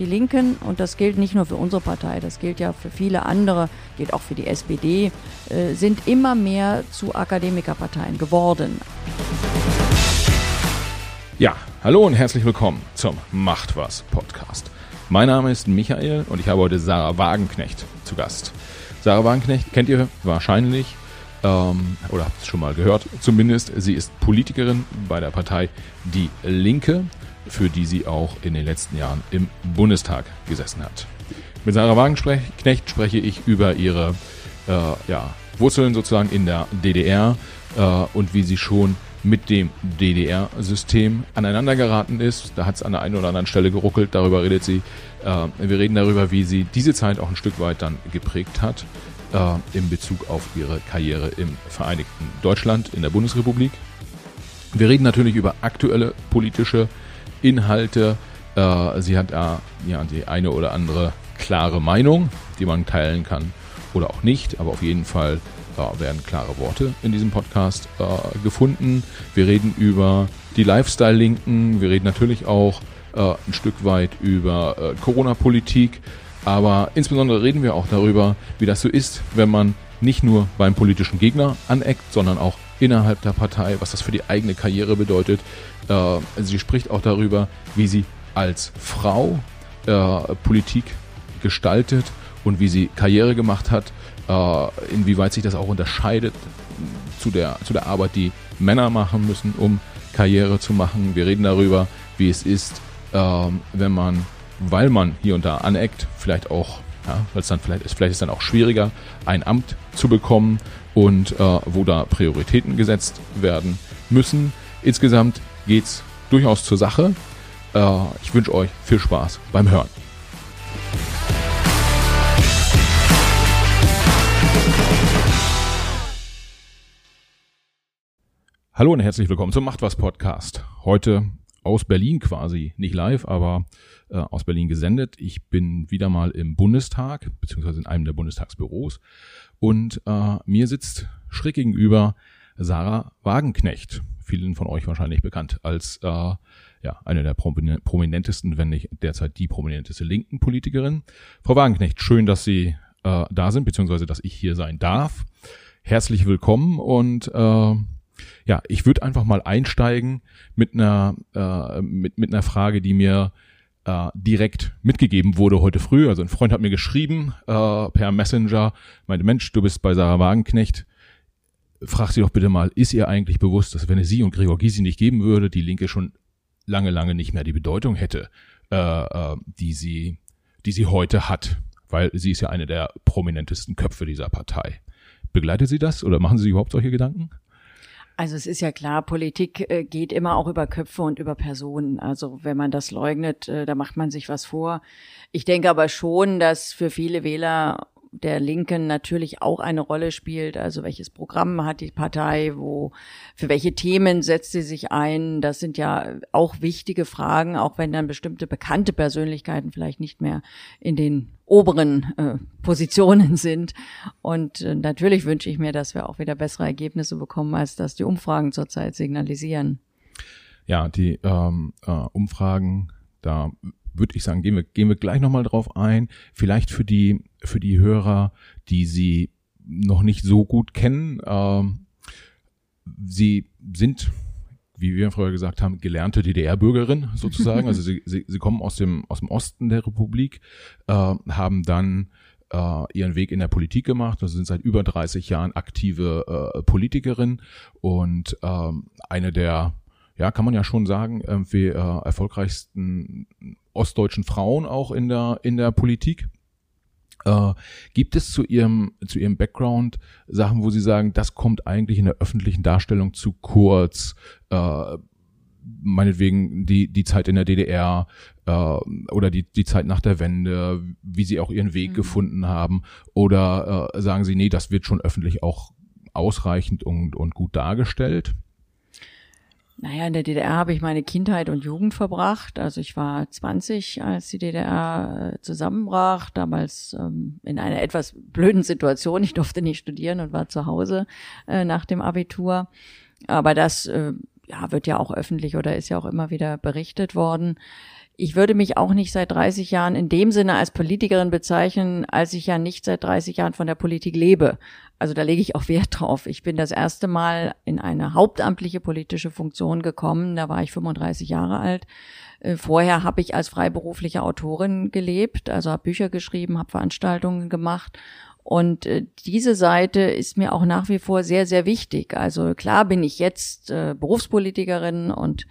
die Linken, und das gilt nicht nur für unsere Partei, das gilt ja für viele andere, gilt auch für die SPD, äh, sind immer mehr zu Akademikerparteien geworden. Ja, hallo und herzlich willkommen zum Macht was Podcast. Mein Name ist Michael und ich habe heute Sarah Wagenknecht zu Gast. Sarah Wagenknecht kennt ihr wahrscheinlich ähm, oder habt es schon mal gehört. Zumindest sie ist Politikerin bei der Partei Die Linke, für die sie auch in den letzten Jahren im Bundestag gesessen hat. Mit Sarah Wagenknecht spreche ich über ihre äh, ja, Wurzeln sozusagen in der DDR äh, und wie sie schon mit dem DDR-System aneinander geraten ist. Da hat es an der einen oder anderen Stelle geruckelt, darüber redet sie. Äh, wir reden darüber, wie sie diese Zeit auch ein Stück weit dann geprägt hat äh, in Bezug auf ihre Karriere im Vereinigten Deutschland, in der Bundesrepublik. Wir reden natürlich über aktuelle politische Inhalte. Äh, sie hat äh, ja die eine oder andere klare Meinung, die man teilen kann oder auch nicht, aber auf jeden Fall äh, werden klare Worte in diesem Podcast äh, gefunden. Wir reden über die Lifestyle-Linken, wir reden natürlich auch äh, ein Stück weit über äh, Corona-Politik, aber insbesondere reden wir auch darüber, wie das so ist, wenn man nicht nur beim politischen Gegner aneckt, sondern auch innerhalb der Partei, was das für die eigene Karriere bedeutet. Äh, sie spricht auch darüber, wie sie als Frau äh, Politik gestaltet und wie sie Karriere gemacht hat, äh, inwieweit sich das auch unterscheidet zu der, zu der Arbeit, die Männer machen müssen, um Karriere zu machen. Wir reden darüber, wie es ist, ähm, wenn man weil man hier und da aneckt, vielleicht auch, ja, weil es dann vielleicht ist, vielleicht ist dann auch schwieriger, ein Amt zu bekommen und äh, wo da Prioritäten gesetzt werden müssen. Insgesamt geht's durchaus zur Sache. Äh, ich wünsche euch viel Spaß beim Hören. Hallo und herzlich willkommen zum Macht was Podcast. Heute aus Berlin quasi, nicht live, aber äh, aus Berlin gesendet. Ich bin wieder mal im Bundestag, beziehungsweise in einem der Bundestagsbüros. Und äh, mir sitzt schräg gegenüber Sarah Wagenknecht, vielen von euch wahrscheinlich bekannt als äh, ja, eine der prominentesten, wenn nicht derzeit die prominenteste linken Politikerin. Frau Wagenknecht, schön, dass Sie äh, da sind, beziehungsweise dass ich hier sein darf. Herzlich willkommen und äh, ja, ich würde einfach mal einsteigen mit einer, äh, mit, mit einer Frage, die mir äh, direkt mitgegeben wurde heute früh. Also ein Freund hat mir geschrieben äh, per Messenger, meinte, Mensch, du bist bei Sarah Wagenknecht. Frag sie doch bitte mal, ist ihr eigentlich bewusst, dass wenn es sie und Gregor Gysi nicht geben würde, die Linke schon lange, lange nicht mehr die Bedeutung hätte, äh, äh, die sie, die sie heute hat, weil sie ist ja eine der prominentesten Köpfe dieser Partei. Begleitet sie das oder machen Sie sich überhaupt solche Gedanken? Also es ist ja klar, Politik äh, geht immer auch über Köpfe und über Personen. Also wenn man das leugnet, äh, da macht man sich was vor. Ich denke aber schon, dass für viele Wähler der Linken natürlich auch eine Rolle spielt. Also welches Programm hat die Partei, wo, für welche Themen setzt sie sich ein? Das sind ja auch wichtige Fragen, auch wenn dann bestimmte bekannte Persönlichkeiten vielleicht nicht mehr in den oberen äh, Positionen sind. Und äh, natürlich wünsche ich mir, dass wir auch wieder bessere Ergebnisse bekommen, als das die Umfragen zurzeit signalisieren. Ja, die ähm, äh, Umfragen, da würde ich sagen, gehen wir, gehen wir gleich nochmal drauf ein. Vielleicht für die, für die Hörer, die sie noch nicht so gut kennen. Ähm, sie sind, wie wir vorher gesagt haben, gelernte DDR-Bürgerin sozusagen. also sie, sie, sie kommen aus dem, aus dem Osten der Republik, äh, haben dann äh, ihren Weg in der Politik gemacht. Also sind seit über 30 Jahren aktive äh, Politikerin und ähm, eine der ja, kann man ja schon sagen, irgendwie äh, erfolgreichsten ostdeutschen Frauen auch in der, in der Politik. Äh, gibt es zu ihrem, zu ihrem Background Sachen, wo Sie sagen, das kommt eigentlich in der öffentlichen Darstellung zu kurz? Äh, meinetwegen die, die Zeit in der DDR äh, oder die, die Zeit nach der Wende, wie Sie auch Ihren Weg mhm. gefunden haben? Oder äh, sagen Sie, nee, das wird schon öffentlich auch ausreichend und, und gut dargestellt? Naja, in der DDR habe ich meine Kindheit und Jugend verbracht. Also ich war 20, als die DDR äh, zusammenbrach, damals ähm, in einer etwas blöden Situation. Ich durfte nicht studieren und war zu Hause äh, nach dem Abitur. Aber das äh, ja, wird ja auch öffentlich oder ist ja auch immer wieder berichtet worden. ich würde mich auch nicht seit 30 Jahren in dem Sinne als Politikerin bezeichnen, als ich ja nicht seit 30 Jahren von der Politik lebe. Also da lege ich auch Wert drauf. Ich bin das erste Mal in eine hauptamtliche politische Funktion gekommen. Da war ich 35 Jahre alt. Äh, vorher habe ich als freiberufliche Autorin gelebt, also habe Bücher geschrieben, habe Veranstaltungen gemacht und äh, diese Seite ist mir auch nach wie vor sehr, sehr wichtig. Also klar bin ich jetzt äh, Berufspolitikerin und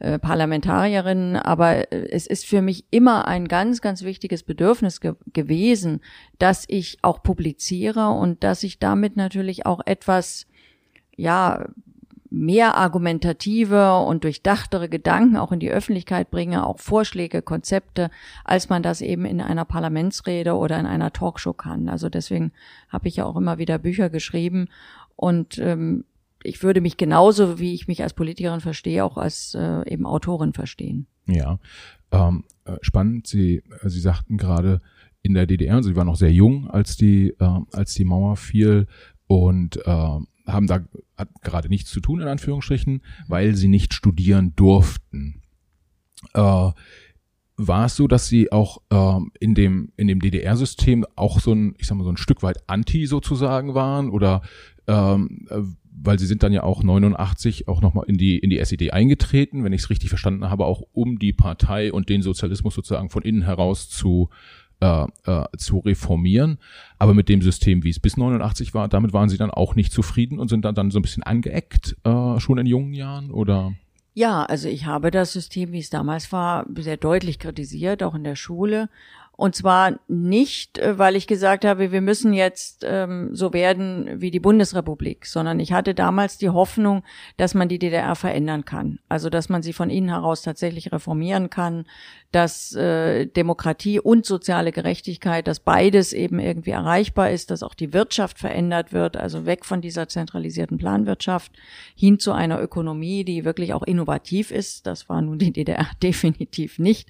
äh, Parlamentarierin, aber äh, es ist für mich immer ein ganz, ganz wichtiges Bedürfnis ge gewesen, dass ich auch publiziere und dass ich damit natürlich auch etwas ja, mehr argumentative und durchdachtere Gedanken auch in die Öffentlichkeit bringe, auch Vorschläge, Konzepte, als man das eben in einer Parlamentsrede oder in einer Talkshow kann. Also deswegen habe ich ja auch immer wieder Bücher geschrieben und ähm, ich würde mich genauso, wie ich mich als Politikerin verstehe, auch als äh, eben Autorin verstehen. Ja, ähm, äh, spannend. Sie, äh, Sie sagten gerade in der DDR, Sie waren noch sehr jung, als die, äh, als die Mauer fiel und äh, haben da gerade nichts zu tun in Anführungsstrichen, weil sie nicht studieren durften. Äh, war es so, dass sie auch äh, in dem in dem DDR-System auch so ein ich sag mal so ein Stück weit anti sozusagen waren oder ähm, äh, weil sie sind dann ja auch 89 auch nochmal in die in die SED eingetreten, wenn ich es richtig verstanden habe, auch um die Partei und den Sozialismus sozusagen von innen heraus zu äh, äh, zu reformieren. Aber mit dem System, wie es bis 89 war, damit waren sie dann auch nicht zufrieden und sind dann, dann so ein bisschen angeeckt, äh, schon in jungen Jahren, oder? Ja, also ich habe das System, wie es damals war, sehr deutlich kritisiert, auch in der Schule. Und zwar nicht, äh, weil ich gesagt habe, wir müssen jetzt ähm, so werden wie die Bundesrepublik, sondern ich hatte damals die Hoffnung, dass man die DDR verändern kann. Also dass man sie von innen heraus tatsächlich reformieren kann, dass äh, Demokratie und soziale Gerechtigkeit, dass beides eben irgendwie erreichbar ist, dass auch die Wirtschaft verändert wird, also weg von dieser zentralisierten Planwirtschaft hin zu einer Ökonomie, die wirklich auch innovativ ist. Das war nun die DDR definitiv nicht.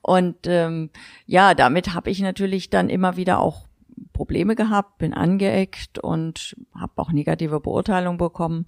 Und ähm, ja, damit habe ich natürlich dann immer wieder auch Probleme gehabt, bin angeeckt und habe auch negative Beurteilungen bekommen.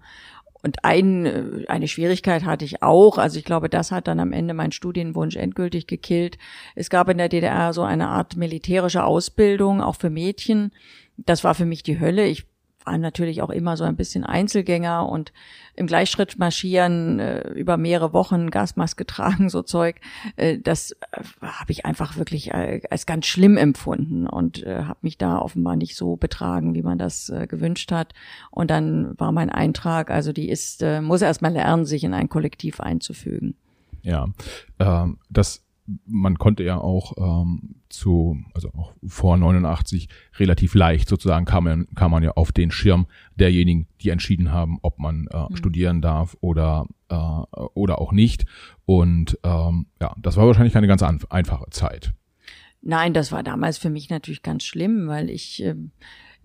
Und ein, äh, eine Schwierigkeit hatte ich auch. Also ich glaube, das hat dann am Ende meinen Studienwunsch endgültig gekillt. Es gab in der DDR so eine Art militärische Ausbildung, auch für Mädchen. Das war für mich die Hölle. Ich war natürlich auch immer so ein bisschen Einzelgänger und im Gleichschritt marschieren, äh, über mehrere Wochen Gasmaske tragen, so Zeug, äh, das äh, habe ich einfach wirklich äh, als ganz schlimm empfunden und äh, habe mich da offenbar nicht so betragen, wie man das äh, gewünscht hat. Und dann war mein Eintrag, also die ist, äh, muss erst mal lernen, sich in ein Kollektiv einzufügen. Ja, ähm, das man konnte ja auch ähm, zu, also auch vor 89 relativ leicht sozusagen kam man, kam man ja auf den Schirm derjenigen, die entschieden haben, ob man äh, mhm. studieren darf oder äh, oder auch nicht. Und ähm, ja, das war wahrscheinlich keine ganz einfache Zeit. Nein, das war damals für mich natürlich ganz schlimm, weil ich äh,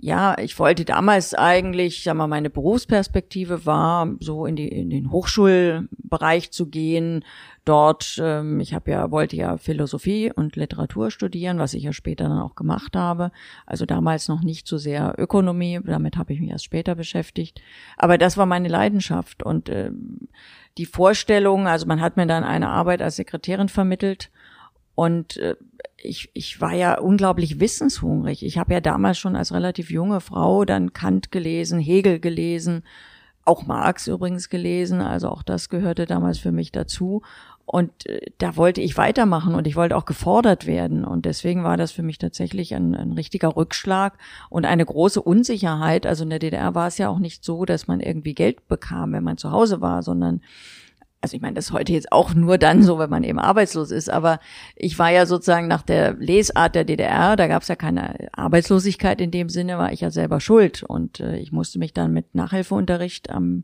ja, ich wollte damals eigentlich, sag mal, meine Berufsperspektive war, so in, die, in den Hochschulbereich zu gehen. Dort, ähm, ich habe ja, wollte ja Philosophie und Literatur studieren, was ich ja später dann auch gemacht habe. Also damals noch nicht so sehr Ökonomie, damit habe ich mich erst später beschäftigt. Aber das war meine Leidenschaft und ähm, die Vorstellung, also man hat mir dann eine Arbeit als Sekretärin vermittelt und äh, ich, ich war ja unglaublich wissenshungrig. Ich habe ja damals schon als relativ junge Frau dann Kant gelesen, Hegel gelesen, auch Marx übrigens gelesen, also auch das gehörte damals für mich dazu. Und äh, da wollte ich weitermachen und ich wollte auch gefordert werden. Und deswegen war das für mich tatsächlich ein, ein richtiger Rückschlag und eine große Unsicherheit. Also in der DDR war es ja auch nicht so, dass man irgendwie Geld bekam, wenn man zu Hause war, sondern also ich meine, das ist heute jetzt auch nur dann so, wenn man eben arbeitslos ist, aber ich war ja sozusagen nach der Lesart der DDR, da gab es ja keine Arbeitslosigkeit in dem Sinne, war ich ja selber schuld und äh, ich musste mich dann mit Nachhilfeunterricht am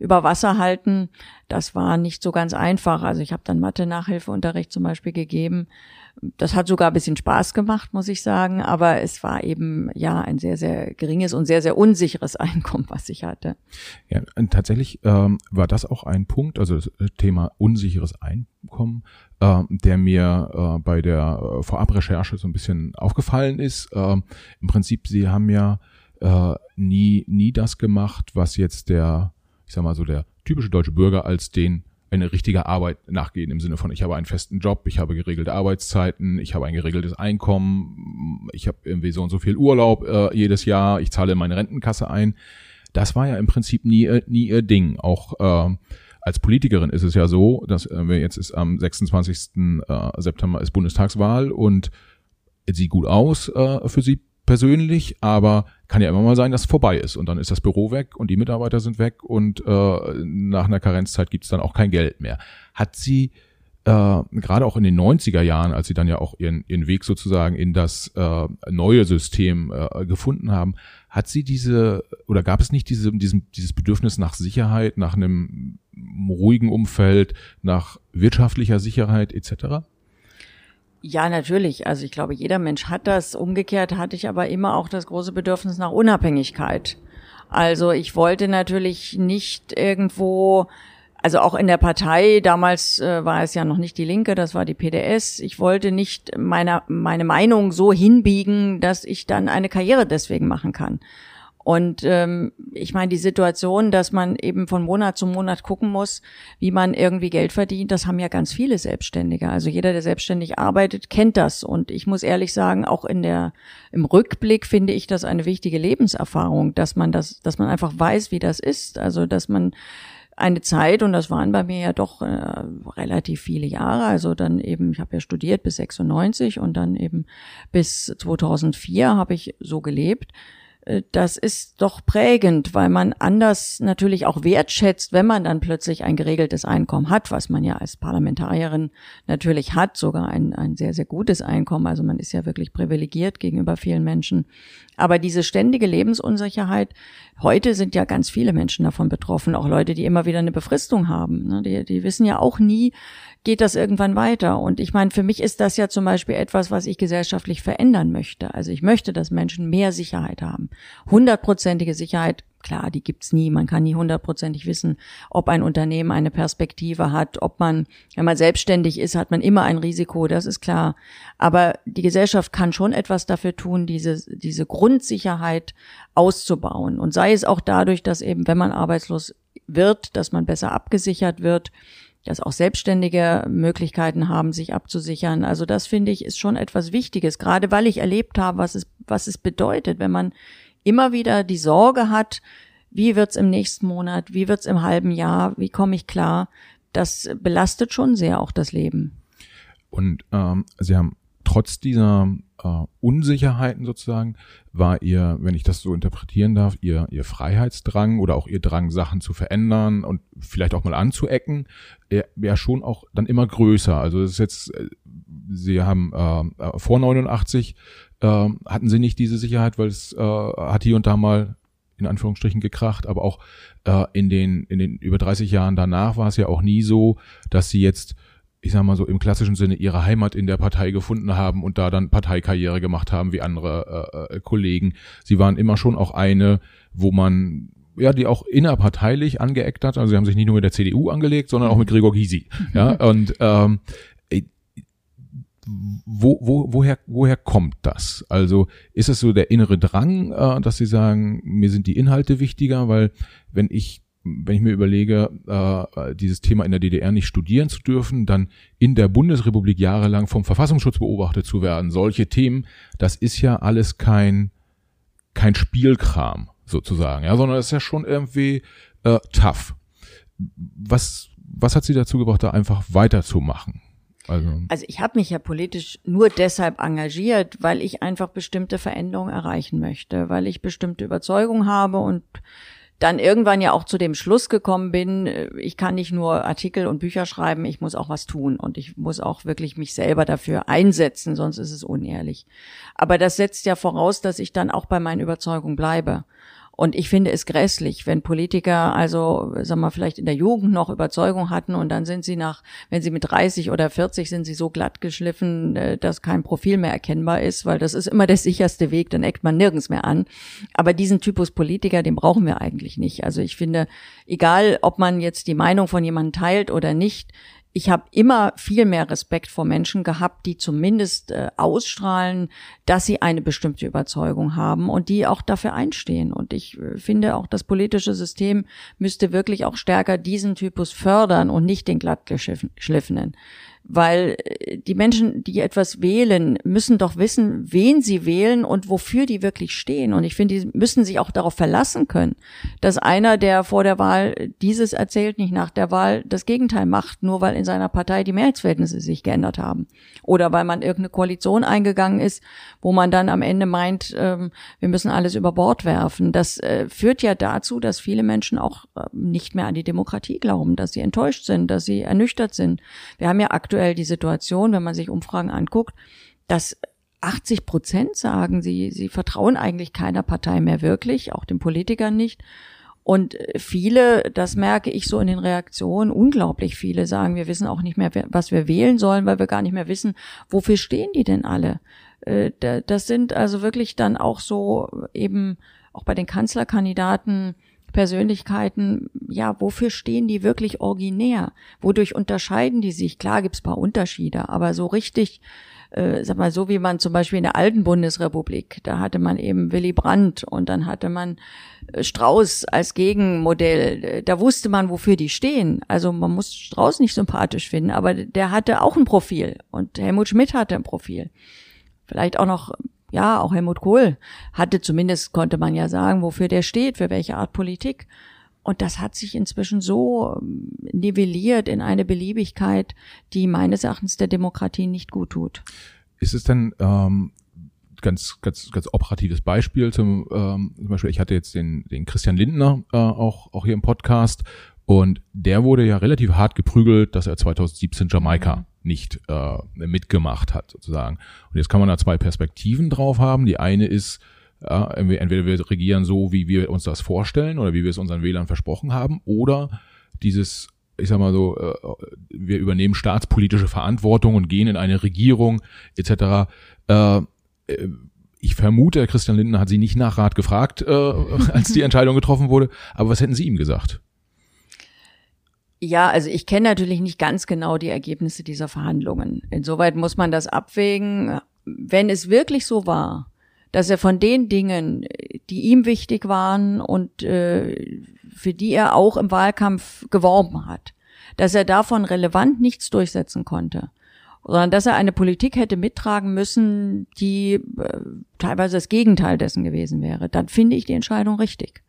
über Wasser halten. Das war nicht so ganz einfach. Also ich habe dann Mathe-Nachhilfeunterricht zum Beispiel gegeben. Das hat sogar ein bisschen Spaß gemacht, muss ich sagen. Aber es war eben ja ein sehr, sehr geringes und sehr, sehr unsicheres Einkommen, was ich hatte. Ja, tatsächlich ähm, war das auch ein Punkt, also das Thema unsicheres Einkommen, äh, der mir äh, bei der äh, Vorabrecherche so ein bisschen aufgefallen ist. Äh, Im Prinzip, Sie haben ja äh, nie, nie das gemacht, was jetzt der ich sag mal so, der typische deutsche Bürger als den eine richtige Arbeit nachgehen im Sinne von, ich habe einen festen Job, ich habe geregelte Arbeitszeiten, ich habe ein geregeltes Einkommen, ich habe irgendwie so und so viel Urlaub äh, jedes Jahr, ich zahle meine Rentenkasse ein. Das war ja im Prinzip nie, äh, nie ihr Ding. Auch äh, als Politikerin ist es ja so, dass äh, wir jetzt ist am 26. Äh, September ist Bundestagswahl und sieht gut aus äh, für sie persönlich, aber kann ja immer mal sein, dass es vorbei ist und dann ist das Büro weg und die Mitarbeiter sind weg und äh, nach einer Karenzzeit gibt es dann auch kein Geld mehr. Hat sie äh, gerade auch in den 90er Jahren, als sie dann ja auch ihren, ihren Weg sozusagen in das äh, neue System äh, gefunden haben, hat sie diese oder gab es nicht diese, diesen, dieses Bedürfnis nach Sicherheit, nach einem ruhigen Umfeld, nach wirtschaftlicher Sicherheit etc.? Ja, natürlich. Also ich glaube, jeder Mensch hat das. Umgekehrt hatte ich aber immer auch das große Bedürfnis nach Unabhängigkeit. Also ich wollte natürlich nicht irgendwo, also auch in der Partei, damals äh, war es ja noch nicht die Linke, das war die PDS. Ich wollte nicht meine, meine Meinung so hinbiegen, dass ich dann eine Karriere deswegen machen kann. Und ähm, ich meine, die Situation, dass man eben von Monat zu Monat gucken muss, wie man irgendwie Geld verdient, das haben ja ganz viele Selbstständige. Also jeder, der selbstständig arbeitet, kennt das. Und ich muss ehrlich sagen, auch in der im Rückblick finde ich das eine wichtige Lebenserfahrung, dass man das, dass man einfach weiß, wie das ist. Also dass man eine Zeit, und das waren bei mir ja doch äh, relativ viele Jahre, also dann eben, ich habe ja studiert bis 96 und dann eben bis 2004 habe ich so gelebt das ist doch prägend, weil man anders natürlich auch wertschätzt, wenn man dann plötzlich ein geregeltes Einkommen hat, was man ja als Parlamentarierin natürlich hat, sogar ein, ein sehr, sehr gutes Einkommen. Also man ist ja wirklich privilegiert gegenüber vielen Menschen. Aber diese ständige Lebensunsicherheit, heute sind ja ganz viele Menschen davon betroffen, auch Leute, die immer wieder eine Befristung haben. Ne? Die, die wissen ja auch nie, geht das irgendwann weiter. Und ich meine, für mich ist das ja zum Beispiel etwas, was ich gesellschaftlich verändern möchte. Also ich möchte, dass Menschen mehr Sicherheit haben. Hundertprozentige Sicherheit klar, die gibt's nie. Man kann nie hundertprozentig wissen, ob ein Unternehmen eine Perspektive hat, ob man, wenn man selbstständig ist, hat man immer ein Risiko, das ist klar. Aber die Gesellschaft kann schon etwas dafür tun, diese, diese Grundsicherheit auszubauen. Und sei es auch dadurch, dass eben, wenn man arbeitslos wird, dass man besser abgesichert wird, dass auch Selbstständige Möglichkeiten haben, sich abzusichern. Also das finde ich ist schon etwas Wichtiges, gerade weil ich erlebt habe, was es, was es bedeutet, wenn man immer wieder die Sorge hat, wie wird's im nächsten Monat, wie wird's im halben Jahr, wie komme ich klar, das belastet schon sehr auch das Leben. Und ähm, Sie haben trotz dieser äh, Unsicherheiten sozusagen, war ihr, wenn ich das so interpretieren darf, ihr, ihr Freiheitsdrang oder auch ihr Drang, Sachen zu verändern und vielleicht auch mal anzuecken, ja schon auch dann immer größer. Also das ist jetzt, äh, Sie haben äh, äh vor 89 äh, hatten sie nicht diese Sicherheit, weil es äh, hat hier und da mal in Anführungsstrichen gekracht, aber auch äh, in den in den über 30 Jahren danach war es ja auch nie so, dass sie jetzt ich sag mal so im klassischen Sinne ihre Heimat in der Partei gefunden haben und da dann Parteikarriere gemacht haben wie andere äh, äh, Kollegen. Sie waren immer schon auch eine, wo man ja, die auch innerparteilich angeeckt hat. Also sie haben sich nicht nur mit der CDU angelegt, sondern auch mit Gregor Gysi. Ja, und ähm, wo, wo, woher, woher kommt das? Also ist es so der innere Drang, äh, dass Sie sagen, mir sind die Inhalte wichtiger, weil wenn ich wenn ich mir überlege, äh, dieses Thema in der DDR nicht studieren zu dürfen, dann in der Bundesrepublik jahrelang vom Verfassungsschutz beobachtet zu werden, solche Themen, das ist ja alles kein kein Spielkram sozusagen, ja, sondern das ist ja schon irgendwie äh, tough. Was was hat Sie dazu gebracht, da einfach weiterzumachen? Also, also ich habe mich ja politisch nur deshalb engagiert, weil ich einfach bestimmte Veränderungen erreichen möchte, weil ich bestimmte Überzeugungen habe und dann irgendwann ja auch zu dem Schluss gekommen bin, äh, ich kann nicht nur Artikel und Bücher schreiben, ich muss auch was tun und ich muss auch wirklich mich selber dafür einsetzen, sonst ist es unehrlich. Aber das setzt ja voraus, dass ich dann auch bei meinen Überzeugungen bleibe. Und ich finde es grässlich, wenn Politiker also, sagen wir, vielleicht in der Jugend noch Überzeugung hatten und dann sind sie nach, wenn sie mit 30 oder 40 sind sie so glatt geschliffen, äh, dass kein Profil mehr erkennbar ist, weil das ist immer der sicherste Weg, dann eckt man nirgends mehr an. Aber diesen Typus Politiker, den brauchen wir eigentlich nicht. Also ich finde, egal ob man jetzt die Meinung von jemandem teilt oder nicht, ich habe immer viel mehr Respekt vor Menschen gehabt, die zumindest äh, ausstrahlen, dass sie eine bestimmte Überzeugung haben und die auch dafür einstehen. Und ich äh, finde auch, das politische System müsste wirklich auch stärker diesen Typus fördern und nicht den glattgeschliffenen weil äh, die Menschen, die etwas wählen, müssen doch wissen, wen sie wählen und wofür die wirklich stehen. Und ich finde, die müssen sich auch darauf verlassen können, dass einer, der vor der Wahl dieses erzählt, nicht nach der Wahl das Gegenteil macht, nur weil in seiner Partei die Mehrheitsverhältnisse sich geändert haben. Oder weil man irgendeine Koalition eingegangen ist, wo man dann am Ende meint, ähm, wir müssen alles über Bord werfen. Das äh, führt ja dazu, dass viele Menschen auch äh, nicht mehr an die Demokratie glauben, dass sie enttäuscht sind, dass sie ernüchtert sind. Wir haben ja aktuell die Situation, wenn man sich Umfragen anguckt, dass 80 Prozent sagen, sie, sie vertrauen eigentlich keiner Partei mehr wirklich, auch den Politikern nicht. Und viele, das merke ich so in den Reaktionen, unglaublich viele sagen, wir wissen auch nicht mehr, was wir wählen sollen, weil wir gar nicht mehr wissen, wofür stehen die denn alle? Äh, das sind also wirklich dann auch so eben auch bei den Kanzlerkandidaten Persönlichkeiten, ja, wofür stehen die wirklich originär? Wodurch unterscheiden die sich? Klar gibt's paar Unterschiede, aber so richtig, äh, sag mal, so wie man zum Beispiel in der alten Bundesrepublik, da hatte man eben Willy Brandt und dann hatte man äh, Strauß als Gegenmodell. Da wusste man, wofür die stehen. Also man muss Strauß nicht sympathisch finden, aber der hatte auch ein Profil und Helmut Schmidt hatte ein Profil. Vielleicht auch noch ja, auch Helmut Kohl hatte zumindest, konnte man ja sagen, wofür der steht, für welche Art Politik. Und das hat sich inzwischen so ähm, nivelliert in eine Beliebigkeit, die meines Erachtens der Demokratie nicht gut tut. Ist es denn ähm, ganz, ganz, ganz operatives Beispiel zum, ähm, zum Beispiel, ich hatte jetzt den, den Christian Lindner äh, auch, auch hier im Podcast und der wurde ja relativ hart geprügelt, dass er 2017 Jamaika nicht äh, mitgemacht hat, sozusagen. Und jetzt kann man da zwei Perspektiven drauf haben. Die eine ist, äh, entweder wir regieren so, wie wir uns das vorstellen oder wie wir es unseren Wählern versprochen haben, oder dieses, ich sag mal so, äh, wir übernehmen staatspolitische Verantwortung und gehen in eine Regierung etc. Äh, äh, ich vermute, Christian Lindner hat Sie nicht nach Rat gefragt, äh, als die Entscheidung getroffen wurde. Aber was hätten Sie ihm gesagt? Ja, also ich kenne natürlich nicht ganz genau die Ergebnisse dieser Verhandlungen. Insoweit muss man das abwägen. Wenn es wirklich so war, dass er von den Dingen, die ihm wichtig waren und äh, für die er auch im Wahlkampf geworben hat, dass er davon relevant nichts durchsetzen konnte, sondern dass er eine Politik hätte mittragen müssen, die äh, teilweise das Gegenteil dessen gewesen wäre, dann finde ich die Entscheidung richtig.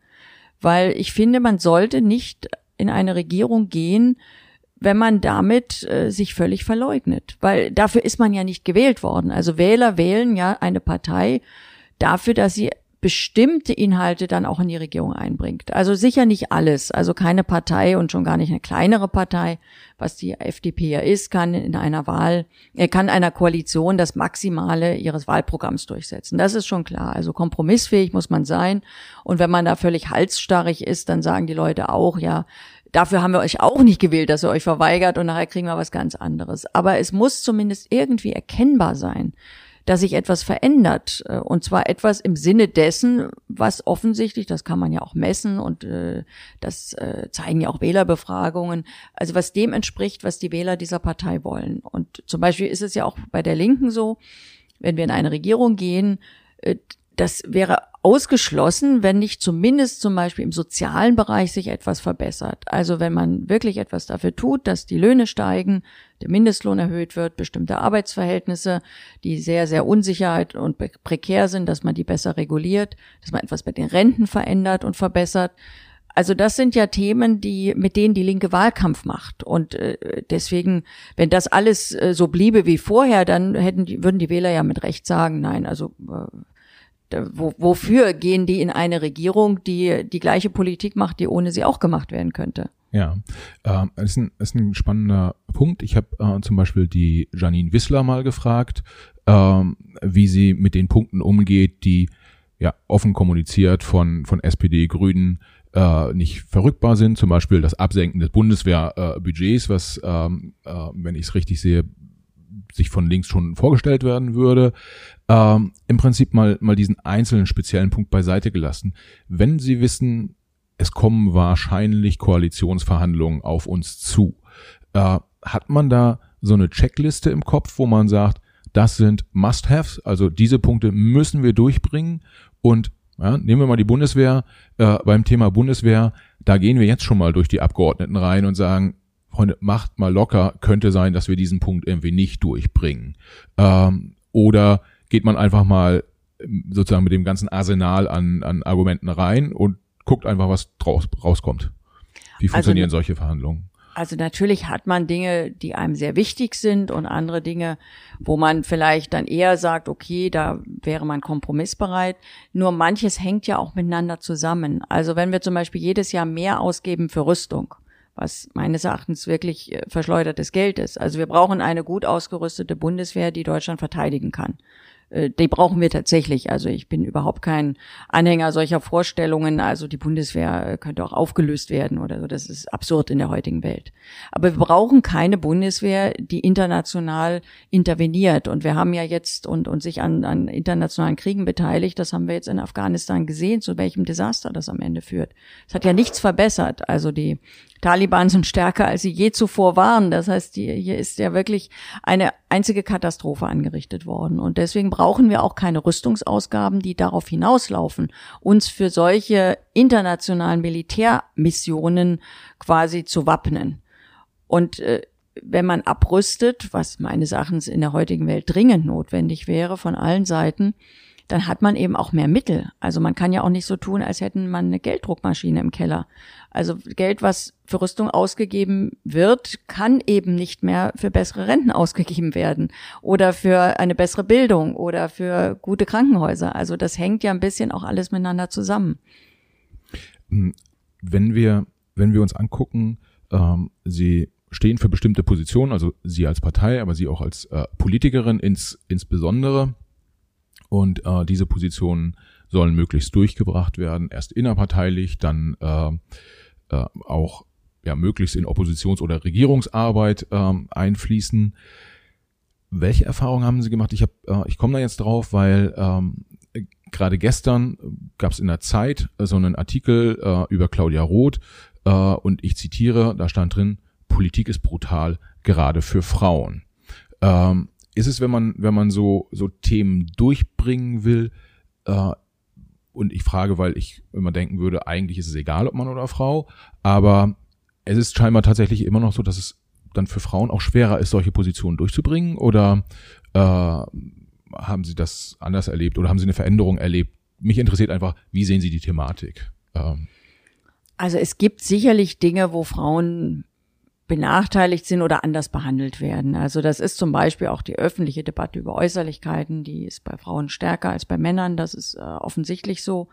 Weil ich finde, man sollte nicht in eine Regierung gehen, wenn man damit äh, sich völlig verleugnet. Weil dafür ist man ja nicht gewählt worden. Also Wähler wählen ja eine Partei dafür, dass sie bestimmte Inhalte dann auch in die Regierung einbringt. Also sicher nicht alles. Also keine Partei und schon gar nicht eine kleinere Partei, was die FDP ja ist, kann in einer Wahl, er kann einer Koalition das Maximale ihres Wahlprogramms durchsetzen. Das ist schon klar. Also kompromissfähig muss man sein. Und wenn man da völlig halsstarrig ist, dann sagen die Leute auch, ja, dafür haben wir euch auch nicht gewählt, dass ihr euch verweigert und nachher kriegen wir was ganz anderes. Aber es muss zumindest irgendwie erkennbar sein, dass sich etwas verändert. Äh, und zwar etwas im Sinne dessen, was offensichtlich, das kann man ja auch messen und äh, das äh, zeigen ja auch Wählerbefragungen, also was dem entspricht, was die Wähler dieser Partei wollen. Und zum Beispiel ist es ja auch bei der Linken so, wenn wir in eine Regierung gehen, äh, das wäre ausgeschlossen, wenn nicht zumindest zum Beispiel im sozialen Bereich sich etwas verbessert. Also wenn man wirklich etwas dafür tut, dass die Löhne steigen, der Mindestlohn erhöht wird, bestimmte Arbeitsverhältnisse, die sehr, sehr unsicherheit und prekär sind, dass man die besser reguliert, dass man etwas bei den Renten verändert und verbessert. Also das sind ja Themen, die mit denen die Linke Wahlkampf macht und äh, deswegen, wenn das alles äh, so bliebe wie vorher, dann hätten die, würden die Wähler ja mit Recht sagen, nein, also äh, wo, wofür gehen die in eine Regierung, die die gleiche Politik macht, die ohne sie auch gemacht werden könnte? Ja, äh, ist, ein, ist ein spannender Punkt. Ich habe äh, zum Beispiel die Janine Wissler mal gefragt, äh, wie sie mit den Punkten umgeht, die ja offen kommuniziert von von SPD, Grünen äh, nicht verrückbar sind. Zum Beispiel das Absenken des Bundeswehrbudgets, was, ähm, äh, wenn ich es richtig sehe, sich von links schon vorgestellt werden würde. Ähm, Im Prinzip mal, mal diesen einzelnen speziellen Punkt beiseite gelassen. Wenn Sie wissen, es kommen wahrscheinlich Koalitionsverhandlungen auf uns zu, äh, hat man da so eine Checkliste im Kopf, wo man sagt, das sind Must-Haves, also diese Punkte müssen wir durchbringen und ja, nehmen wir mal die Bundeswehr. Äh, beim Thema Bundeswehr, da gehen wir jetzt schon mal durch die Abgeordneten rein und sagen, Freunde, macht mal locker, könnte sein, dass wir diesen Punkt irgendwie nicht durchbringen. Ähm, oder geht man einfach mal ähm, sozusagen mit dem ganzen Arsenal an, an Argumenten rein und guckt einfach, was draus, rauskommt. Wie also funktionieren also, solche Verhandlungen? Also natürlich hat man Dinge, die einem sehr wichtig sind und andere Dinge, wo man vielleicht dann eher sagt, okay, da wäre man kompromissbereit. Nur manches hängt ja auch miteinander zusammen. Also wenn wir zum Beispiel jedes Jahr mehr ausgeben für Rüstung, was meines Erachtens wirklich äh, verschleudertes Geld ist. Also wir brauchen eine gut ausgerüstete Bundeswehr, die Deutschland verteidigen kann. Äh, die brauchen wir tatsächlich. Also ich bin überhaupt kein Anhänger solcher Vorstellungen. Also die Bundeswehr könnte auch aufgelöst werden oder so. Das ist absurd in der heutigen Welt. Aber wir brauchen keine Bundeswehr, die international interveniert. Und wir haben ja jetzt und, und sich an, an internationalen Kriegen beteiligt. Das haben wir jetzt in Afghanistan gesehen, zu welchem Desaster das am Ende führt. Es hat ja nichts verbessert. Also die Taliban sind stärker, als sie je zuvor waren. Das heißt, hier ist ja wirklich eine einzige Katastrophe angerichtet worden. Und deswegen brauchen wir auch keine Rüstungsausgaben, die darauf hinauslaufen, uns für solche internationalen Militärmissionen quasi zu wappnen. Und äh, wenn man abrüstet, was meines Erachtens in der heutigen Welt dringend notwendig wäre von allen Seiten, dann hat man eben auch mehr Mittel. Also man kann ja auch nicht so tun, als hätten man eine Gelddruckmaschine im Keller. Also Geld, was für Rüstung ausgegeben wird, kann eben nicht mehr für bessere Renten ausgegeben werden oder für eine bessere Bildung oder für gute Krankenhäuser. Also das hängt ja ein bisschen auch alles miteinander zusammen. Hm, wenn wir, wenn wir uns angucken, ähm, Sie stehen für bestimmte Positionen, also Sie als Partei, aber Sie auch als äh, Politikerin ins, insbesondere. Und äh, diese Positionen sollen möglichst durchgebracht werden, erst innerparteilich, dann äh, äh, auch ja, möglichst in Oppositions- oder Regierungsarbeit ähm, einfließen. Welche Erfahrungen haben Sie gemacht? Ich, hab, äh, ich komme da jetzt drauf, weil ähm, gerade gestern gab es in der Zeit so einen Artikel äh, über Claudia Roth äh, und ich zitiere, da stand drin, Politik ist brutal, gerade für Frauen. Ähm, ist es, wenn man, wenn man so, so Themen durchbringen will, äh, und ich frage, weil ich immer denken würde, eigentlich ist es egal, ob Mann oder Frau, aber es ist scheinbar tatsächlich immer noch so, dass es dann für Frauen auch schwerer ist, solche Positionen durchzubringen oder äh, haben Sie das anders erlebt oder haben Sie eine Veränderung erlebt? Mich interessiert einfach, wie sehen Sie die Thematik? Ähm. Also es gibt sicherlich Dinge, wo Frauen benachteiligt sind oder anders behandelt werden. Also das ist zum Beispiel auch die öffentliche Debatte über Äußerlichkeiten, die ist bei Frauen stärker als bei Männern, das ist äh, offensichtlich so.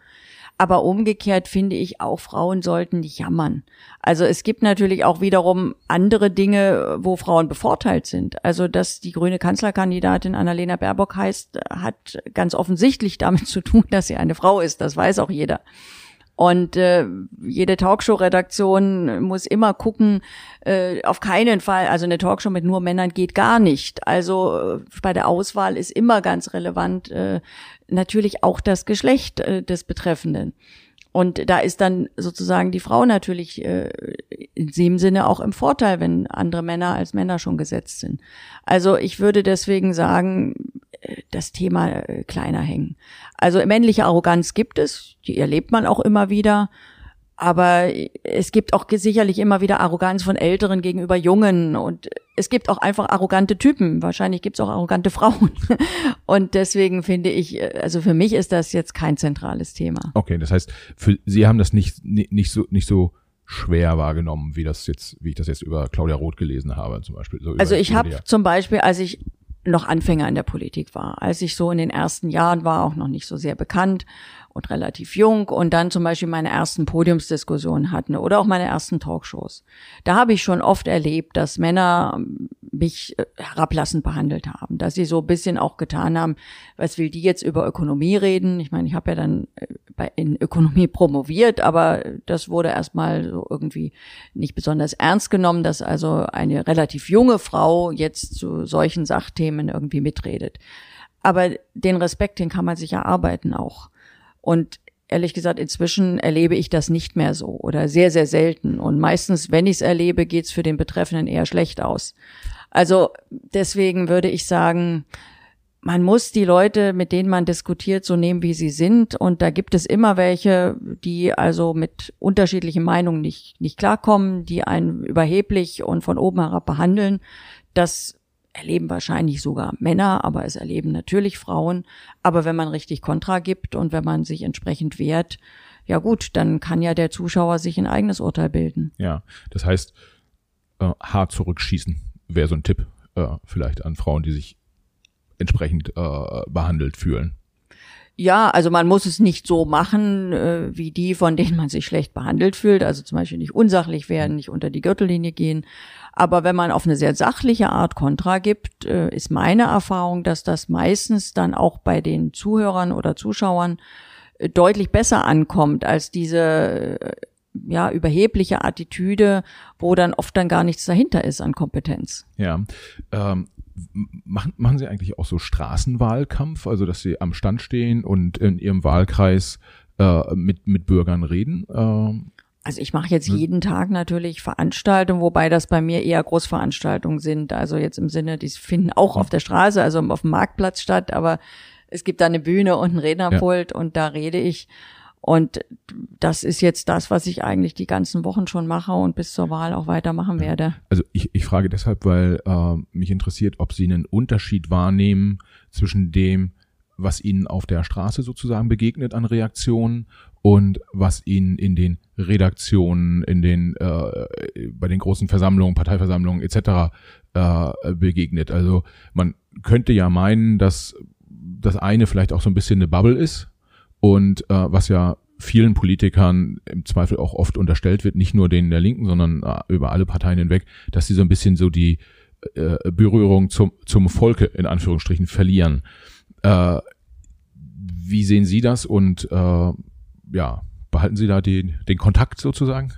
Aber umgekehrt finde ich auch, Frauen sollten nicht jammern. Also es gibt natürlich auch wiederum andere Dinge, wo Frauen bevorteilt sind. Also dass die grüne Kanzlerkandidatin Annalena Baerbock heißt, hat ganz offensichtlich damit zu tun, dass sie eine Frau ist. Das weiß auch jeder. Und äh, jede Talkshow-Redaktion muss immer gucken, äh, auf keinen Fall, also eine Talkshow mit nur Männern geht gar nicht. Also äh, bei der Auswahl ist immer ganz relevant äh, natürlich auch das Geschlecht äh, des Betreffenden. Und da ist dann sozusagen die Frau natürlich äh, in dem Sinne auch im Vorteil, wenn andere Männer als Männer schon gesetzt sind. Also ich würde deswegen sagen, das Thema äh, kleiner hängen. Also männliche Arroganz gibt es, die erlebt man auch immer wieder. Aber es gibt auch sicherlich immer wieder Arroganz von Älteren gegenüber Jungen und es gibt auch einfach arrogante Typen. Wahrscheinlich gibt es auch arrogante Frauen. Und deswegen finde ich, äh, also für mich ist das jetzt kein zentrales Thema. Okay, das heißt, für Sie haben das nicht, nicht so, nicht so schwer wahrgenommen, wie das jetzt, wie ich das jetzt über Claudia Roth gelesen habe, zum Beispiel. So also ich habe zum Beispiel, als ich noch Anfänger in der Politik war. Als ich so in den ersten Jahren war, auch noch nicht so sehr bekannt und relativ jung und dann zum Beispiel meine ersten Podiumsdiskussionen hatten oder auch meine ersten Talkshows. Da habe ich schon oft erlebt, dass Männer mich äh, herablassend behandelt haben, dass sie so ein bisschen auch getan haben, was will die jetzt über Ökonomie reden? Ich meine, ich habe ja dann äh, in Ökonomie promoviert, aber das wurde erstmal so irgendwie nicht besonders ernst genommen, dass also eine relativ junge Frau jetzt zu solchen Sachthemen irgendwie mitredet. Aber den Respekt, den kann man sich erarbeiten auch. Und ehrlich gesagt, inzwischen erlebe ich das nicht mehr so oder sehr, sehr selten. Und meistens, wenn ich es erlebe, geht es für den Betreffenden eher schlecht aus. Also deswegen würde ich sagen, man muss die Leute, mit denen man diskutiert, so nehmen, wie sie sind. Und da gibt es immer welche, die also mit unterschiedlichen Meinungen nicht, nicht klarkommen, die einen überheblich und von oben herab behandeln. Das erleben wahrscheinlich sogar Männer, aber es erleben natürlich Frauen. Aber wenn man richtig Kontra gibt und wenn man sich entsprechend wehrt, ja gut, dann kann ja der Zuschauer sich ein eigenes Urteil bilden. Ja, das heißt, äh, hart zurückschießen wäre so ein Tipp äh, vielleicht an Frauen, die sich entsprechend äh, behandelt fühlen. Ja, also man muss es nicht so machen äh, wie die, von denen man sich schlecht behandelt fühlt. Also zum Beispiel nicht unsachlich werden, nicht unter die Gürtellinie gehen. Aber wenn man auf eine sehr sachliche Art Kontra gibt, äh, ist meine Erfahrung, dass das meistens dann auch bei den Zuhörern oder Zuschauern äh, deutlich besser ankommt als diese äh, ja überhebliche Attitüde, wo dann oft dann gar nichts dahinter ist an Kompetenz. Ja, ähm, machen, machen Sie eigentlich auch so Straßenwahlkampf, also dass Sie am Stand stehen und in Ihrem Wahlkreis äh, mit, mit Bürgern reden? Ähm, also ich mache jetzt hm. jeden Tag natürlich Veranstaltungen, wobei das bei mir eher Großveranstaltungen sind. Also jetzt im Sinne, die finden auch auf der Straße, also auf dem Marktplatz statt, aber es gibt da eine Bühne und ein Rednerpult ja. und da rede ich. Und das ist jetzt das, was ich eigentlich die ganzen Wochen schon mache und bis zur Wahl auch weitermachen werde. Also ich, ich frage deshalb, weil äh, mich interessiert, ob Sie einen Unterschied wahrnehmen zwischen dem, was Ihnen auf der Straße sozusagen begegnet an Reaktionen und was Ihnen in den Redaktionen, in den äh, bei den großen Versammlungen, Parteiversammlungen etc. Äh, begegnet. Also man könnte ja meinen, dass das eine vielleicht auch so ein bisschen eine Bubble ist und äh, was ja vielen Politikern im Zweifel auch oft unterstellt wird, nicht nur denen der Linken, sondern äh, über alle Parteien hinweg, dass sie so ein bisschen so die äh, Berührung zum, zum Volke in Anführungsstrichen verlieren. Äh, wie sehen Sie das und äh, ja, behalten Sie da den, den Kontakt sozusagen?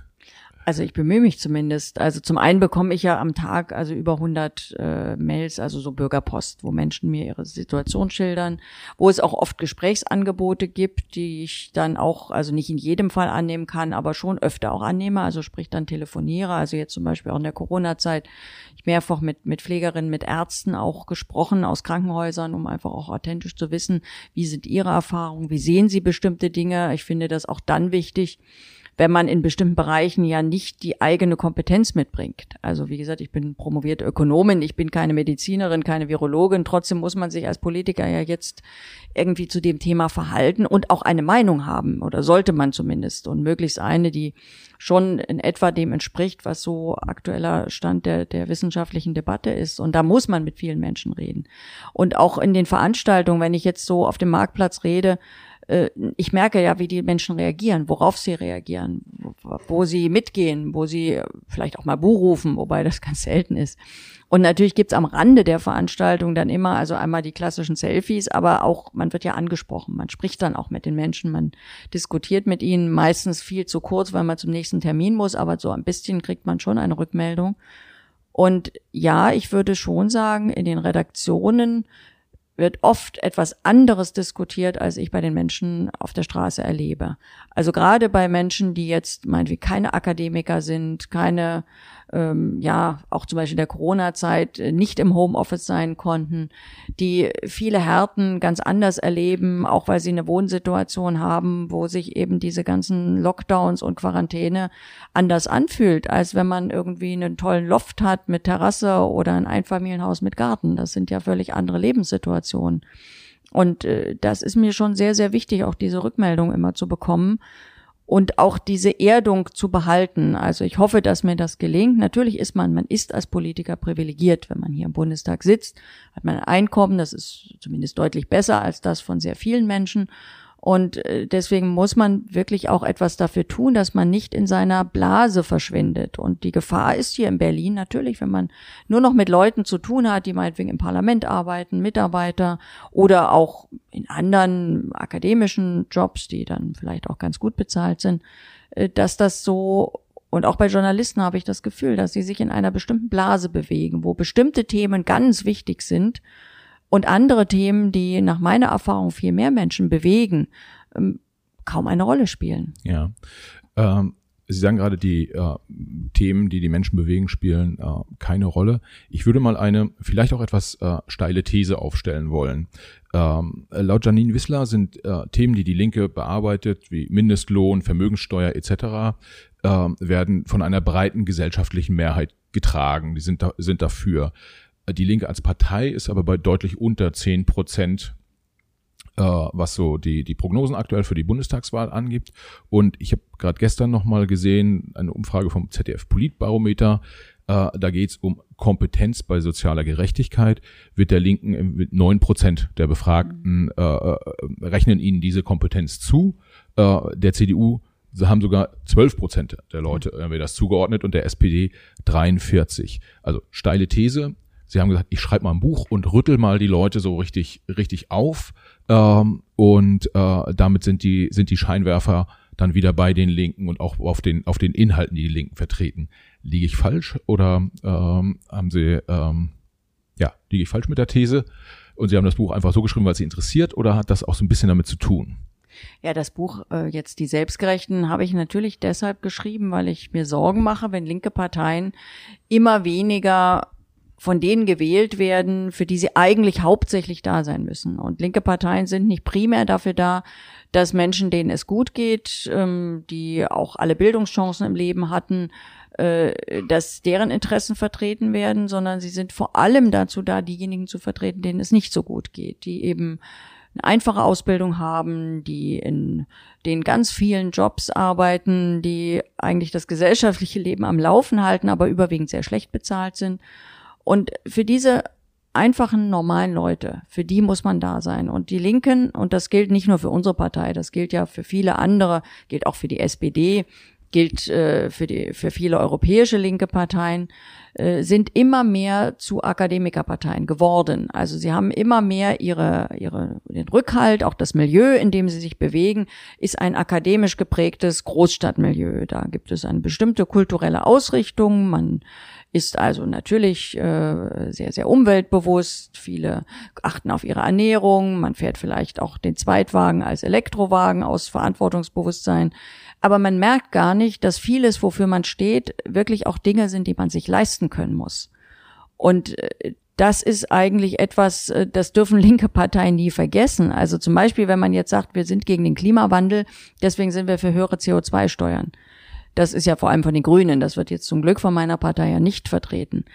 Also ich bemühe mich zumindest. Also zum einen bekomme ich ja am Tag also über 100 äh, Mails, also so Bürgerpost, wo Menschen mir ihre Situation schildern, wo es auch oft Gesprächsangebote gibt, die ich dann auch, also nicht in jedem Fall annehmen kann, aber schon öfter auch annehme, also sprich dann telefoniere. Also jetzt zum Beispiel auch in der Corona-Zeit, ich mehrfach mit, mit Pflegerinnen, mit Ärzten auch gesprochen aus Krankenhäusern, um einfach auch authentisch zu wissen, wie sind ihre Erfahrungen, wie sehen sie bestimmte Dinge. Ich finde das auch dann wichtig, wenn man in bestimmten Bereichen ja nicht die eigene Kompetenz mitbringt. Also wie gesagt, ich bin promovierte Ökonomin, ich bin keine Medizinerin, keine Virologin. Trotzdem muss man sich als Politiker ja jetzt irgendwie zu dem Thema verhalten und auch eine Meinung haben oder sollte man zumindest und möglichst eine, die schon in etwa dem entspricht, was so aktueller Stand der, der wissenschaftlichen Debatte ist. Und da muss man mit vielen Menschen reden. Und auch in den Veranstaltungen, wenn ich jetzt so auf dem Marktplatz rede, ich merke ja, wie die Menschen reagieren, worauf sie reagieren, wo, wo sie mitgehen, wo sie vielleicht auch mal Buh rufen, wobei das ganz selten ist. Und natürlich gibt's am Rande der Veranstaltung dann immer, also einmal die klassischen Selfies, aber auch, man wird ja angesprochen, man spricht dann auch mit den Menschen, man diskutiert mit ihnen, meistens viel zu kurz, weil man zum nächsten Termin muss, aber so ein bisschen kriegt man schon eine Rückmeldung. Und ja, ich würde schon sagen, in den Redaktionen wird oft etwas anderes diskutiert, als ich bei den Menschen auf der Straße erlebe. Also gerade bei Menschen, die jetzt meinetwegen keine Akademiker sind, keine ähm, ja auch zum Beispiel in der Corona-Zeit äh, nicht im Homeoffice sein konnten, die viele Härten ganz anders erleben, auch weil sie eine Wohnsituation haben, wo sich eben diese ganzen Lockdowns und Quarantäne anders anfühlt, als wenn man irgendwie einen tollen Loft hat mit Terrasse oder ein Einfamilienhaus mit Garten. Das sind ja völlig andere Lebenssituationen. Und äh, das ist mir schon sehr, sehr wichtig, auch diese Rückmeldung immer zu bekommen, und auch diese Erdung zu behalten. Also ich hoffe, dass mir das gelingt. Natürlich ist man, man ist als Politiker privilegiert, wenn man hier im Bundestag sitzt, hat man ein Einkommen, das ist zumindest deutlich besser als das von sehr vielen Menschen. Und äh, deswegen muss man wirklich auch etwas dafür tun, dass man nicht in seiner Blase verschwindet. Und die Gefahr ist hier in Berlin natürlich, wenn man nur noch mit Leuten zu tun hat, die meinetwegen im Parlament arbeiten, Mitarbeiter oder auch in anderen akademischen Jobs, die dann vielleicht auch ganz gut bezahlt sind, äh, dass das so und auch bei Journalisten habe ich das Gefühl, dass sie sich in einer bestimmten Blase bewegen, wo bestimmte Themen ganz wichtig sind und andere Themen, die nach meiner Erfahrung viel mehr Menschen bewegen, ähm, kaum eine Rolle spielen. Ja. Ähm, Sie sagen gerade, die äh, Themen, die die Menschen bewegen, spielen äh, keine Rolle. Ich würde mal eine vielleicht auch etwas äh, steile These aufstellen wollen. Ähm, laut Janine Wissler sind äh, Themen, die die Linke bearbeitet, wie Mindestlohn, Vermögenssteuer etc., äh, werden von einer breiten gesellschaftlichen Mehrheit getragen. Die sind, da, sind dafür. Die Linke als Partei ist aber bei deutlich unter zehn Prozent äh, was so die, die Prognosen aktuell für die Bundestagswahl angibt. Und ich habe gerade gestern nochmal gesehen, eine Umfrage vom ZDF Politbarometer, äh, da geht es um Kompetenz bei sozialer Gerechtigkeit. Wird der Linken mit neun Prozent der Befragten äh, äh, rechnen ihnen diese Kompetenz zu. Äh, der CDU sie haben sogar 12 Prozent der Leute irgendwie das zugeordnet und der SPD 43. Also steile These. Sie haben gesagt, ich schreibe mal ein Buch und rüttel mal die Leute so richtig, richtig auf. Ähm, und äh, damit sind die, sind die Scheinwerfer dann wieder bei den Linken und auch auf den, auf den Inhalten, die die Linken vertreten. Liege ich falsch oder ähm, haben Sie, ähm, ja, liege ich falsch mit der These? Und Sie haben das Buch einfach so geschrieben, weil es Sie interessiert oder hat das auch so ein bisschen damit zu tun? Ja, das Buch äh, jetzt die Selbstgerechten habe ich natürlich deshalb geschrieben, weil ich mir Sorgen mache, wenn linke Parteien immer weniger von denen gewählt werden, für die sie eigentlich hauptsächlich da sein müssen. Und linke Parteien sind nicht primär dafür da, dass Menschen, denen es gut geht, ähm, die auch alle Bildungschancen im Leben hatten, äh, dass deren Interessen vertreten werden, sondern sie sind vor allem dazu da, diejenigen zu vertreten, denen es nicht so gut geht, die eben eine einfache Ausbildung haben, die in den ganz vielen Jobs arbeiten, die eigentlich das gesellschaftliche Leben am Laufen halten, aber überwiegend sehr schlecht bezahlt sind und für diese einfachen, normalen Leute, für die muss man da sein. Und die Linken, und das gilt nicht nur für unsere Partei, das gilt ja für viele andere, gilt auch für die SPD, gilt äh, für, die, für viele europäische linke Parteien, äh, sind immer mehr zu Akademikerparteien geworden. Also sie haben immer mehr ihre, ihre, den Rückhalt, auch das Milieu, in dem sie sich bewegen, ist ein akademisch geprägtes Großstadtmilieu. Da gibt es eine bestimmte kulturelle Ausrichtung, man ist also natürlich äh, sehr, sehr umweltbewusst. Viele achten auf ihre Ernährung. Man fährt vielleicht auch den Zweitwagen als Elektrowagen aus Verantwortungsbewusstsein. Aber man merkt gar nicht, dass vieles, wofür man steht, wirklich auch Dinge sind, die man sich leisten können muss. Und äh, das ist eigentlich etwas, äh, das dürfen linke Parteien nie vergessen. Also zum Beispiel, wenn man jetzt sagt, wir sind gegen den Klimawandel, deswegen sind wir für höhere CO2-Steuern. Das ist ja vor allem von den Grünen, das wird jetzt zum Glück von meiner Partei ja nicht vertreten.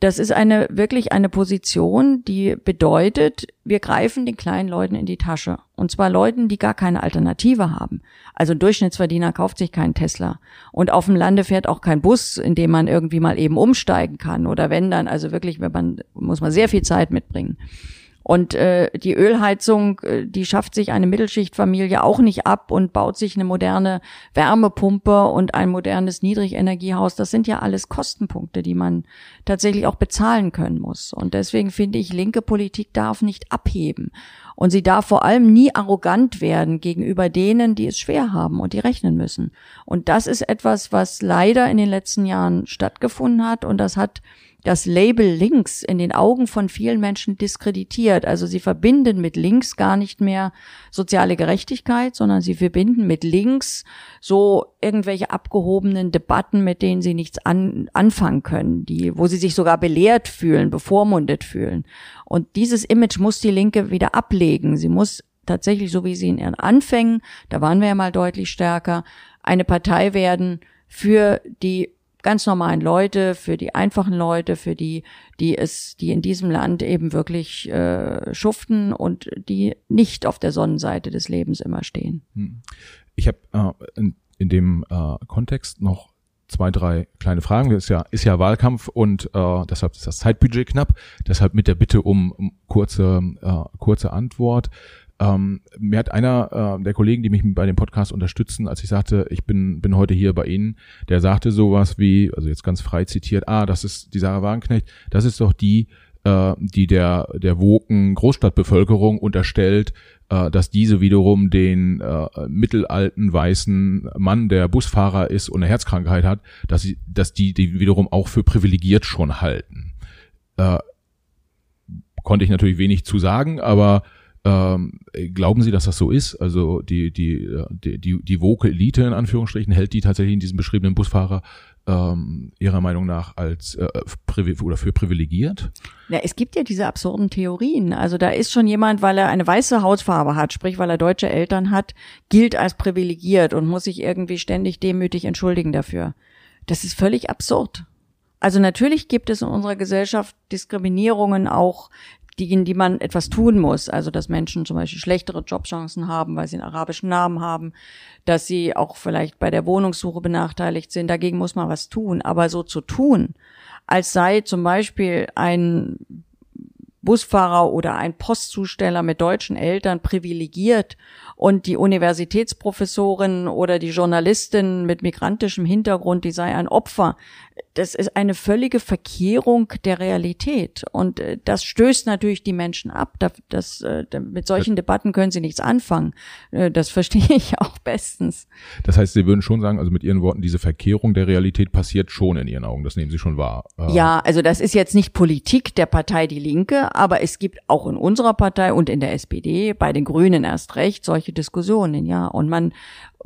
Das ist eine, wirklich eine Position, die bedeutet, wir greifen den kleinen Leuten in die Tasche. Und zwar Leuten, die gar keine Alternative haben. Also ein Durchschnittsverdiener kauft sich keinen Tesla. Und auf dem Lande fährt auch kein Bus, in dem man irgendwie mal eben umsteigen kann. Oder wenn dann, also wirklich, wenn man, muss man sehr viel Zeit mitbringen. Und äh, die Ölheizung, äh, die schafft sich eine Mittelschichtfamilie auch nicht ab und baut sich eine moderne Wärmepumpe und ein modernes Niedrigenergiehaus. Das sind ja alles Kostenpunkte, die man tatsächlich auch bezahlen können muss. Und deswegen finde ich, linke Politik darf nicht abheben. Und sie darf vor allem nie arrogant werden gegenüber denen, die es schwer haben und die rechnen müssen. Und das ist etwas, was leider in den letzten Jahren stattgefunden hat. Und das hat das Label links in den Augen von vielen Menschen diskreditiert. Also sie verbinden mit links gar nicht mehr soziale Gerechtigkeit, sondern sie verbinden mit links so irgendwelche abgehobenen Debatten, mit denen sie nichts an, anfangen können, die, wo sie sich sogar belehrt fühlen, bevormundet fühlen. Und dieses Image muss die Linke wieder ablegen. Sie muss tatsächlich, so wie sie in ihren Anfängen, da waren wir ja mal deutlich stärker, eine Partei werden für die ganz normalen Leute, für die einfachen Leute, für die, die es, die in diesem Land eben wirklich äh, schuften und die nicht auf der Sonnenseite des Lebens immer stehen. Hm. Ich habe äh, in, in dem äh, Kontext noch zwei, drei kleine Fragen. Das ist ja, ist ja Wahlkampf und äh, deshalb ist das Zeitbudget knapp. Deshalb mit der Bitte um, um kurze, äh, kurze Antwort. Ähm, mir hat einer äh, der Kollegen, die mich bei dem Podcast unterstützen, als ich sagte, ich bin, bin heute hier bei Ihnen, der sagte sowas wie, also jetzt ganz frei zitiert, ah, das ist die Sarah Wagenknecht, das ist doch die, äh, die der, der woken Großstadtbevölkerung unterstellt, äh, dass diese wiederum den äh, mittelalten weißen Mann, der Busfahrer ist und eine Herzkrankheit hat, dass, sie, dass die die wiederum auch für privilegiert schon halten. Äh, konnte ich natürlich wenig zu sagen, aber Ähm, glauben Sie, dass das so ist? Also die, die, die, die, die Vocal Elite in Anführungsstrichen hält die tatsächlich in diesem beschriebenen Busfahrer ähm, Ihrer Meinung nach als äh, oder für privilegiert? Ja, es gibt ja diese absurden Theorien. Also da ist schon jemand, weil er eine weiße Hautfarbe hat, sprich weil er deutsche Eltern hat, gilt als privilegiert und muss sich irgendwie ständig demütig entschuldigen dafür. Das ist völlig absurd. Also natürlich gibt es in unserer Gesellschaft Diskriminierungen auch die, die man etwas tun muss. Also, dass Menschen zum Beispiel schlechtere Jobchancen haben, weil sie einen arabischen Namen haben, dass sie auch vielleicht bei der Wohnungssuche benachteiligt sind. Dagegen muss man was tun. Aber so zu tun, als sei zum Beispiel ein Busfahrer oder ein Postzusteller mit deutschen Eltern privilegiert und die Universitätsprofessorin oder die Journalistin mit migrantischem Hintergrund, die sei ein Opfer das ist eine völlige Verkehrung der Realität. Und äh, das stößt natürlich die Menschen ab. Das, das, äh, mit solchen Debatten können sie nichts anfangen. Äh, das verstehe ich auch bestens. Das heißt, Sie würden schon sagen, also mit Ihren Worten, diese Verkehrung der Realität passiert schon in Ihren Augen. Das nehmen Sie schon wahr. Ja, also das ist jetzt nicht Politik der Partei Die Linke, aber es gibt auch in unserer Partei und in der SPD, bei den Grünen erst recht, solche Diskussionen, ja. Und man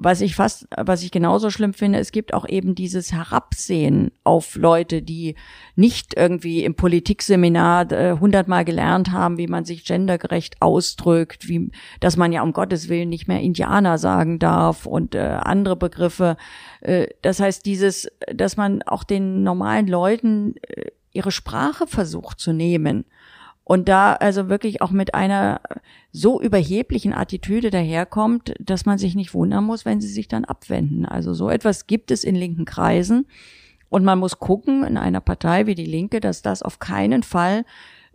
was ich fast, was ich genauso schlimm finde, es gibt auch eben dieses Herabsehen auf Leute, die nicht irgendwie im Politikseminar äh, hundertmal gelernt haben, wie man sich gendergerecht ausdrückt, wie, dass man ja um Gottes Willen nicht mehr Indianer sagen darf und äh, andere Begriffe. Äh, das heißt, dieses, dass man auch den normalen Leuten äh, ihre Sprache versucht zu nehmen und da also wirklich auch mit einer so überheblichen Attitüde daherkommt, dass man sich nicht wundern muss, wenn sie sich dann abwenden. Also so etwas gibt es in linken Kreisen. Und man muss gucken in einer Partei wie die Linke, dass das auf keinen Fall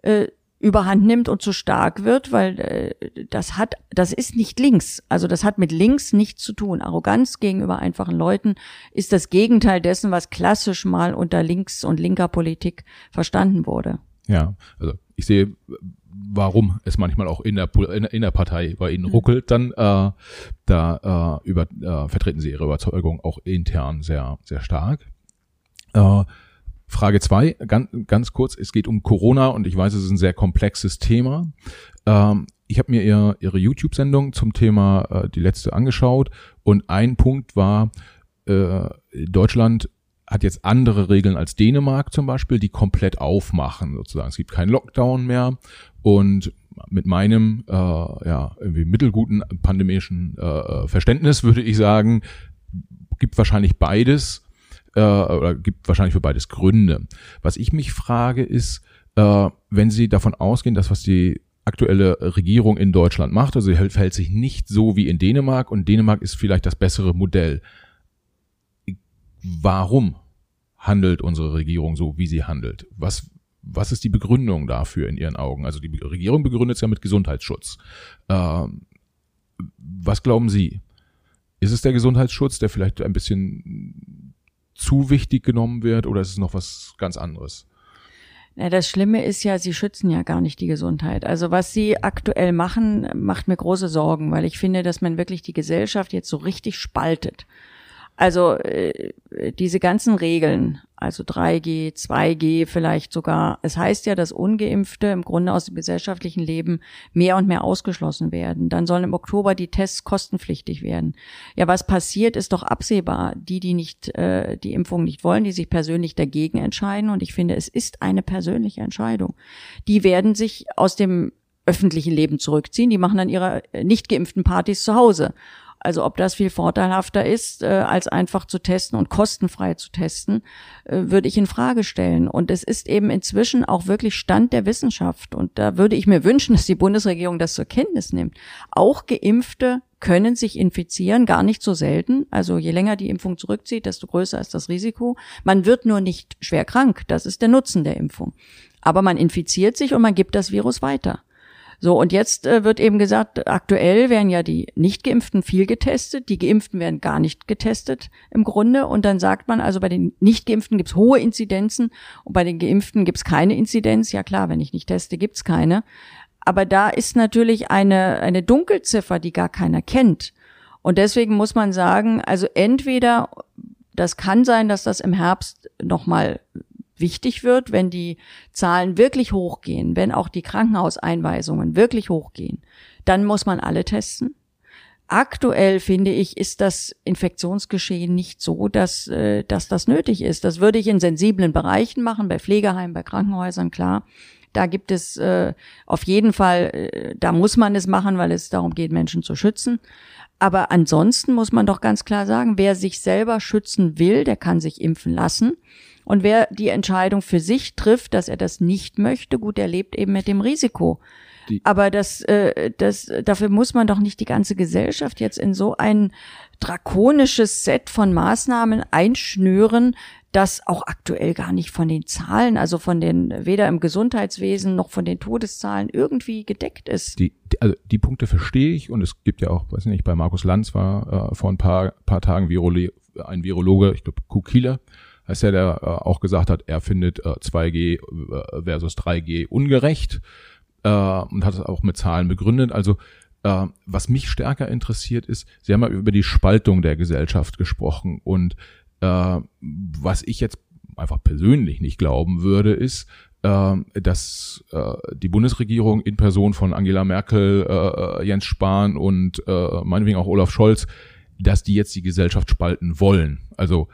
äh, überhand nimmt und zu stark wird, weil äh, das hat, das ist nicht links. Also das hat mit links nichts zu tun. Arroganz gegenüber einfachen Leuten ist das Gegenteil dessen, was klassisch mal unter links und linker Politik verstanden wurde. Ja, also ich sehe, warum es manchmal auch in der, in der Partei bei Ihnen mhm. ruckelt, dann äh, da äh, über, äh, vertreten Sie Ihre Überzeugung auch intern sehr, sehr stark. Äh, Frage zwei, ganz, ganz kurz, es geht um Corona und ich weiß, es ist ein sehr komplexes Thema. Ähm, ich habe mir ihr, Ihre YouTube-Sendung zum Thema äh, die letzte angeschaut und ein Punkt war, äh, Deutschland hat jetzt andere Regeln als Dänemark zum Beispiel, die komplett aufmachen sozusagen. Es gibt keinen Lockdown mehr und mit meinem äh, ja irgendwie mittelguten pandemischen äh, Verständnis würde ich sagen, gibt wahrscheinlich beides äh, oder gibt wahrscheinlich für beides Gründe. Was ich mich frage ist, äh, wenn Sie davon ausgehen, dass was die aktuelle Regierung in Deutschland macht, also sie verhält sich nicht so wie in Dänemark und Dänemark ist vielleicht das bessere Modell warum handelt unsere Regierung so, wie sie handelt? Was, was ist die Begründung dafür in Ihren Augen? Also die Regierung begründet es ja mit Gesundheitsschutz. Ähm, was glauben Sie? Ist es der Gesundheitsschutz, der vielleicht ein bisschen zu wichtig genommen wird oder ist es noch was ganz anderes? Ja, das Schlimme ist ja, sie schützen ja gar nicht die Gesundheit. Also was sie aktuell machen, macht mir große Sorgen, weil ich finde, dass man wirklich die Gesellschaft jetzt so richtig spaltet. Also äh, diese ganzen Regeln, also 3G, 2G vielleicht sogar. Es heißt ja, dass ungeimpfte im Grunde aus dem gesellschaftlichen Leben mehr und mehr ausgeschlossen werden. Dann sollen im Oktober die Tests kostenpflichtig werden. Ja, was passiert, ist doch absehbar. Die, die nicht äh, die Impfung nicht wollen, die sich persönlich dagegen entscheiden. Und ich finde, es ist eine persönliche Entscheidung. Die werden sich aus dem öffentlichen Leben zurückziehen. Die machen dann ihre nicht geimpften Partys zu Hause also ob das viel vorteilhafter ist, äh, als einfach zu testen und kostenfrei zu testen, äh, würde ich in Frage stellen. Und es ist eben inzwischen auch wirklich Stand der Wissenschaft. Und da würde ich mir wünschen, dass die Bundesregierung das zur Kenntnis nimmt. Auch Geimpfte können sich infizieren, gar nicht so selten. Also je länger die Impfung zurückzieht, desto größer ist das Risiko. Man wird nur nicht schwer krank. Das ist der Nutzen der Impfung. Aber man infiziert sich und man gibt das Virus weiter. So, und jetzt äh, wird eben gesagt, aktuell werden ja die Nicht-Geimpften viel getestet, die Geimpften werden gar nicht getestet im Grunde. Und dann sagt man, also bei den Nicht-Geimpften gibt's hohe Inzidenzen und bei den Geimpften gibt's keine Inzidenz. Ja klar, wenn ich nicht teste, gibt's keine. Aber da ist natürlich eine, eine Dunkelziffer, die gar keiner kennt. Und deswegen muss man sagen, also entweder das kann sein, dass das im Herbst nochmal wichtig wird, wenn die Zahlen wirklich hochgehen, wenn auch die Krankenhauseinweisungen wirklich hochgehen, dann muss man alle testen. Aktuell finde ich, ist das Infektionsgeschehen nicht so, dass, äh, dass das nötig ist. Das würde ich in sensiblen Bereichen machen, bei Pflegeheimen, bei Krankenhäusern, klar. Da gibt es äh, auf jeden Fall, äh, da muss man es machen, weil es darum geht, Menschen zu schützen. Aber ansonsten muss man doch ganz klar sagen, wer sich selber schützen will, der kann sich impfen lassen. Und wer die Entscheidung für sich trifft, dass er das nicht möchte, gut, der lebt eben mit dem Risiko. Die Aber das, äh, das, dafür muss man doch nicht die ganze Gesellschaft jetzt in so ein drakonisches Set von Maßnahmen einschnüren, das auch aktuell gar nicht von den Zahlen, also von den, weder im Gesundheitswesen noch von den Todeszahlen irgendwie gedeckt ist. Die, die, also die Punkte verstehe ich und es gibt ja auch, weiß ich nicht, bei Markus Lanz war äh, vor ein paar, paar Tagen Virole ein Virologe, ich glaube Kukila, heißt er, äh, auch gesagt hat, er findet äh, 2G äh, versus 3G ungerecht äh, und hat es auch mit Zahlen begründet. Also äh, was mich stärker interessiert ist, Sie haben ja über die Spaltung der Gesellschaft gesprochen und äh, was ich jetzt einfach persönlich nicht glauben würde, ist, äh, dass äh, die Bundesregierung in Person von Angela Merkel, äh, Jens Spahn und äh, meinetwegen auch Olaf Scholz, dass die jetzt die Gesellschaft spalten wollen. Also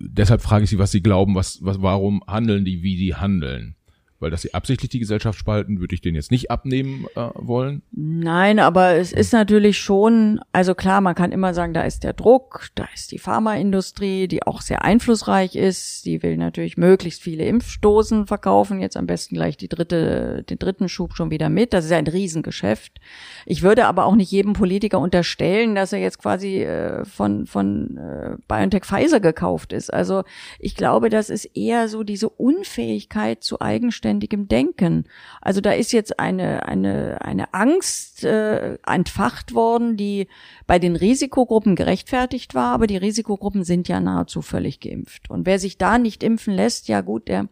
deshalb frage ich Sie, was Sie glauben, was, was, warum handeln die, wie die handeln? Weil dass sie absichtlich die Gesellschaft spalten, würde ich denen jetzt nicht abnehmen äh, wollen. Nein, aber es ist natürlich schon, also klar, man kann immer sagen, da ist der Druck, da ist die Pharmaindustrie, die auch sehr einflussreich ist. Die will natürlich möglichst viele Impfstoßen verkaufen, jetzt am besten gleich die dritte, den dritten Schub schon wieder mit. Das ist ein Riesengeschäft. Ich würde aber auch nicht jedem Politiker unterstellen, dass er jetzt quasi äh, von, von äh, BioNTech Pfizer gekauft ist. Also ich glaube, das ist eher so diese Unfähigkeit zu eigenständig selbstständigem Denken. Also da ist jetzt eine, eine, eine Angst äh, entfacht worden, die bei den Risikogruppen gerechtfertigt war, aber die Risikogruppen sind ja nahezu völlig geimpft. Und wer sich da nicht impfen lässt, ja gut, der,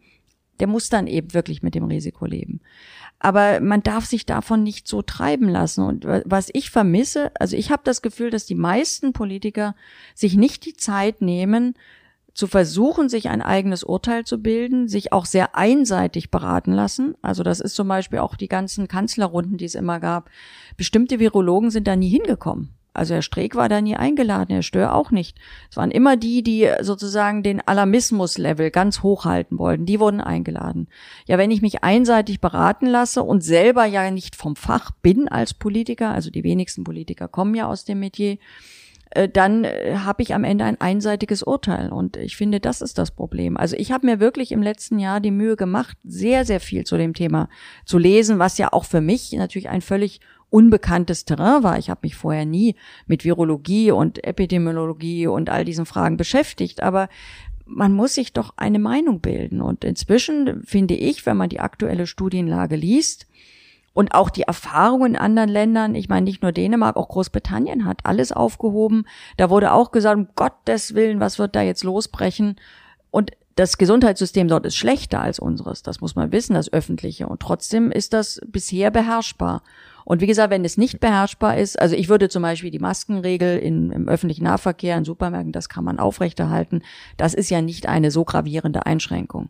der muss dann eben wirklich mit dem Risiko leben. Aber man darf sich davon nicht so treiben lassen. Und was ich vermisse, also ich habe das Gefühl, dass die meisten Politiker sich nicht die Zeit nehmen, zu versuchen, sich ein eigenes Urteil zu bilden, sich auch sehr einseitig beraten lassen. Also das ist zum Beispiel auch die ganzen Kanzlerrunden, die es immer gab. Bestimmte Virologen sind da nie hingekommen. Also Herr Streeck war da nie eingeladen, Herr Stör auch nicht. Es waren immer die, die sozusagen den Alarmismus-Level ganz hoch halten wollten. Die wurden eingeladen. Ja, wenn ich mich einseitig beraten lasse und selber ja nicht vom Fach bin als Politiker, also die wenigsten Politiker kommen ja aus dem Metier, dann äh, habe ich am Ende ein einseitiges Urteil. Und ich finde, das ist das Problem. Also ich habe mir wirklich im letzten Jahr die Mühe gemacht, sehr, sehr viel zu dem Thema zu lesen, was ja auch für mich natürlich ein völlig unbekanntes Terrain war. Ich habe mich vorher nie mit Virologie und Epidemiologie und all diesen Fragen beschäftigt, aber man muss sich doch eine Meinung bilden. Und inzwischen finde ich, wenn man die aktuelle Studienlage liest, und auch die Erfahrungen in anderen Ländern, ich meine nicht nur Dänemark, auch Großbritannien hat alles aufgehoben. Da wurde auch gesagt, um Gottes Willen, was wird da jetzt losbrechen? Und das Gesundheitssystem dort ist schlechter als unseres. Das muss man wissen, das öffentliche. Und trotzdem ist das bisher beherrschbar. Und wie gesagt, wenn es nicht beherrschbar ist, also ich würde zum Beispiel die Maskenregel in, im öffentlichen Nahverkehr, in Supermärkten, das kann man aufrechterhalten. Das ist ja nicht eine so gravierende Einschränkung.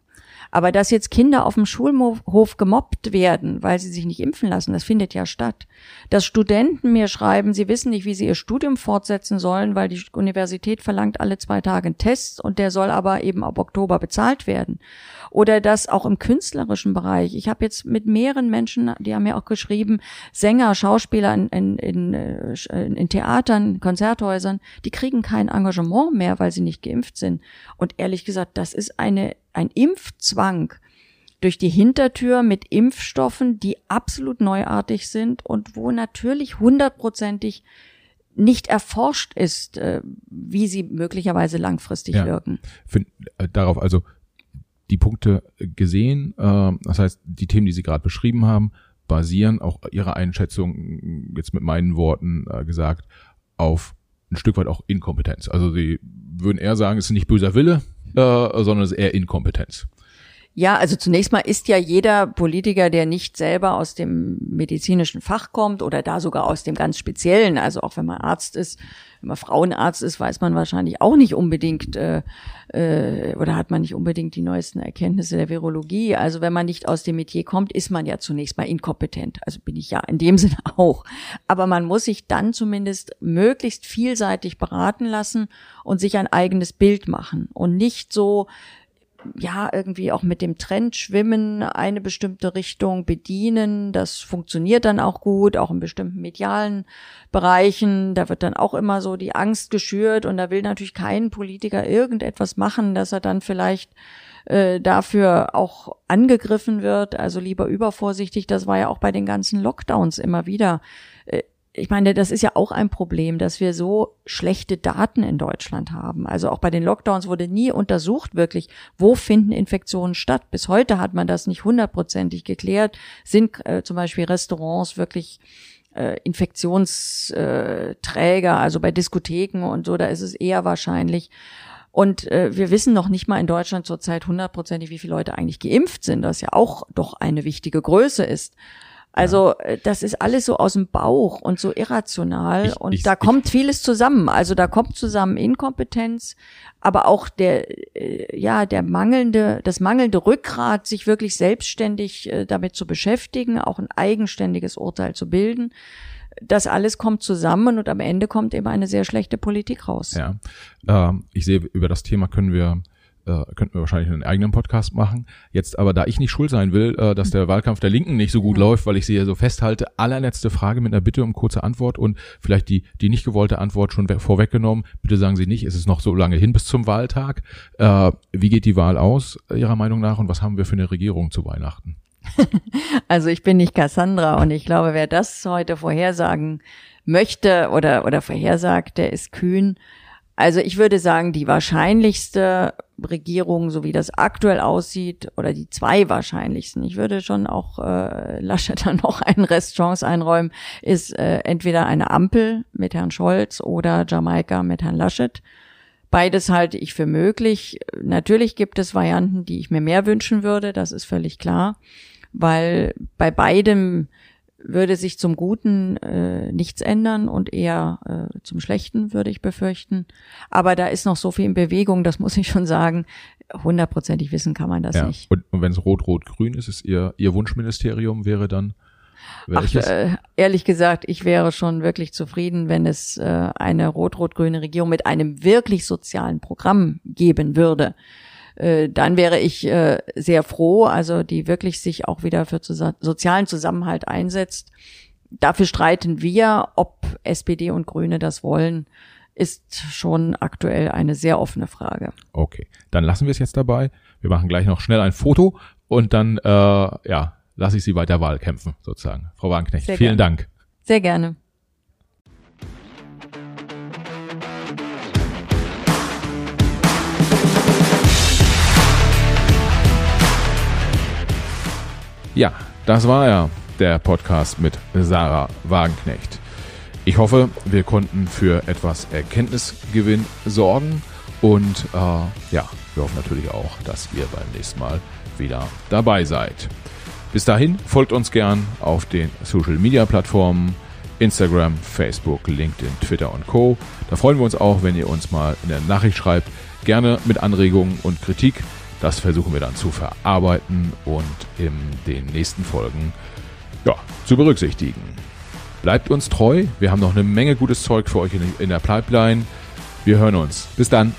Aber dass jetzt Kinder auf dem Schulhof gemobbt werden, weil sie sich nicht impfen lassen, das findet ja statt. Dass Studenten mir schreiben, sie wissen nicht, wie sie ihr Studium fortsetzen sollen, weil die Universität verlangt alle zwei Tage einen Test und der soll aber eben ab Oktober bezahlt werden. Oder dass auch im künstlerischen Bereich, ich habe jetzt mit mehreren Menschen, die haben mir auch geschrieben, Sänger, Schauspieler in, in, in, äh, in Theatern, Konzerthäusern, die kriegen kein Engagement mehr, weil sie nicht geimpft sind. Und ehrlich gesagt, das ist eine, ein Impfzwang durch die Hintertür mit Impfstoffen, die absolut neuartig sind und wo natürlich hundertprozentig nicht erforscht ist, äh, wie sie möglicherweise langfristig ja, wirken. Find, äh, darauf also die Punkte gesehen. Äh, das heißt, die Themen, die Sie gerade beschrieben haben, basieren auch Ihrer Einschätzung, jetzt mit meinen Worten äh, gesagt, auf ein Stück weit auch Inkompetenz. Also Sie würden eher sagen, es ist nicht böser Wille, äh, sondern es ist eher Inkompetenz. Ja, also zunächst mal ist ja jeder Politiker, der nicht selber aus dem medizinischen Fach kommt oder da sogar aus dem ganz speziellen, also auch wenn man Arzt ist, wenn man Frauenarzt ist, weiß man wahrscheinlich auch nicht unbedingt äh, äh, oder hat man nicht unbedingt die neuesten Erkenntnisse der Virologie. Also wenn man nicht aus dem Metier kommt, ist man ja zunächst mal inkompetent. Also bin ich ja in dem Sinne auch. Aber man muss sich dann zumindest möglichst vielseitig beraten lassen und sich ein eigenes Bild machen und nicht so ja, irgendwie auch mit dem Trend schwimmen, eine bestimmte Richtung bedienen. Das funktioniert dann auch gut, auch in bestimmten medialen Bereichen. Da wird dann auch immer so die Angst geschürt und da will natürlich kein Politiker irgendetwas machen, dass er dann vielleicht äh, dafür auch angegriffen wird. Also lieber übervorsichtig. Das war ja auch bei den ganzen Lockdowns immer wieder. Ich meine, das ist ja auch ein Problem, dass wir so schlechte Daten in Deutschland haben. Also auch bei den Lockdowns wurde nie untersucht wirklich, wo finden Infektionen statt. Bis heute hat man das nicht hundertprozentig geklärt. Sind äh, zum Beispiel Restaurants wirklich äh, Infektionsträger, also bei Diskotheken und so, da ist es eher wahrscheinlich. Und äh, wir wissen noch nicht mal in Deutschland zurzeit hundertprozentig, wie viele Leute eigentlich geimpft sind, das ja auch doch eine wichtige Größe ist. Also äh, das ist alles so aus dem Bauch und so irrational ich, und ich, da kommt ich, vieles zusammen. Also da kommt zusammen Inkompetenz, aber auch der äh, ja der mangelnde das mangelnde Rückgrat, sich wirklich selbstständig äh, damit zu beschäftigen, auch ein eigenständiges Urteil zu bilden. Das alles kommt zusammen und am Ende kommt eben eine sehr schlechte Politik raus. Ja, ähm, ich sehe über das Thema können wir äh, könnten wir wahrscheinlich einen eigenen Podcast machen. Jetzt aber, da ich nicht schuld sein will, äh, dass der Wahlkampf der Linken nicht so gut läuft, weil ich sie ja so festhalte, allerletzte Frage mit einer Bitte um kurze Antwort und vielleicht die, die nicht gewollte Antwort schon vorweggenommen. Bitte sagen Sie nicht, es ist noch so lange hin bis zum Wahltag. Äh, wie geht die Wahl aus, Ihrer Meinung nach, und was haben wir für eine Regierung zu Weihnachten? Also ich bin nicht Cassandra und ich glaube, wer das heute vorhersagen möchte oder, oder vorhersagt, der ist kühn. Also ich würde sagen, die wahrscheinlichste Regierung, so wie das aktuell aussieht, oder die zwei wahrscheinlichsten, ich würde schon auch äh, Laschet dann noch einen Restchance einräumen, ist äh, entweder eine Ampel mit Herrn Scholz oder Jamaika mit Herrn Laschet. Beides halte ich für möglich. Natürlich gibt es Varianten, die ich mir mehr wünschen würde, das ist völlig klar, weil bei beidem würde sich zum Guten äh, nichts ändern und eher äh, zum Schlechten, würde ich befürchten. Aber da ist noch so viel in Bewegung, das muss ich schon sagen. Hundertprozentig wissen kann man das ja. nicht. Und, und wenn es rot-rot-grün ist, ist ihr, ihr Wunschministerium wäre dann welches? Ach, äh, ehrlich gesagt, ich wäre schon wirklich zufrieden, wenn es äh, eine rot-rot-grüne Regierung mit einem wirklich sozialen Programm geben würde äh, dann wäre ich äh, sehr froh, also die wirklich sich auch wieder für sozialen Zusammenhalt einsetzt. Dafür streiten wir, ob SPD und Grüne das wollen, ist schon aktuell eine sehr offene Frage. Okay, dann lassen wir es jetzt dabei. Wir machen gleich noch schnell ein Foto und dann äh, ja lasse ich Sie weiter Wahl kämpfen, sozusagen. Frau Wagenknecht, sehr vielen gerne. Dank. Sehr gerne. Ja, das war ja der Podcast mit Sarah Wagenknecht. Ich hoffe, wir konnten für etwas Erkenntnisgewinn sorgen und äh, ja, wir hoffen natürlich auch, dass ihr beim nächsten Mal wieder dabei seid. Bis dahin folgt uns gern auf den Social Media Plattformen Instagram, Facebook, LinkedIn, Twitter und Co. Da freuen wir uns auch, wenn ihr uns mal in der Nachricht schreibt, gerne mit Anregungen und Kritik. Das versuchen wir dann zu verarbeiten und in den nächsten Folgen ja, zu berücksichtigen. Bleibt uns treu, wir haben noch eine Menge gutes Zeug für euch in der Pipeline. Wir hören uns. Bis dann.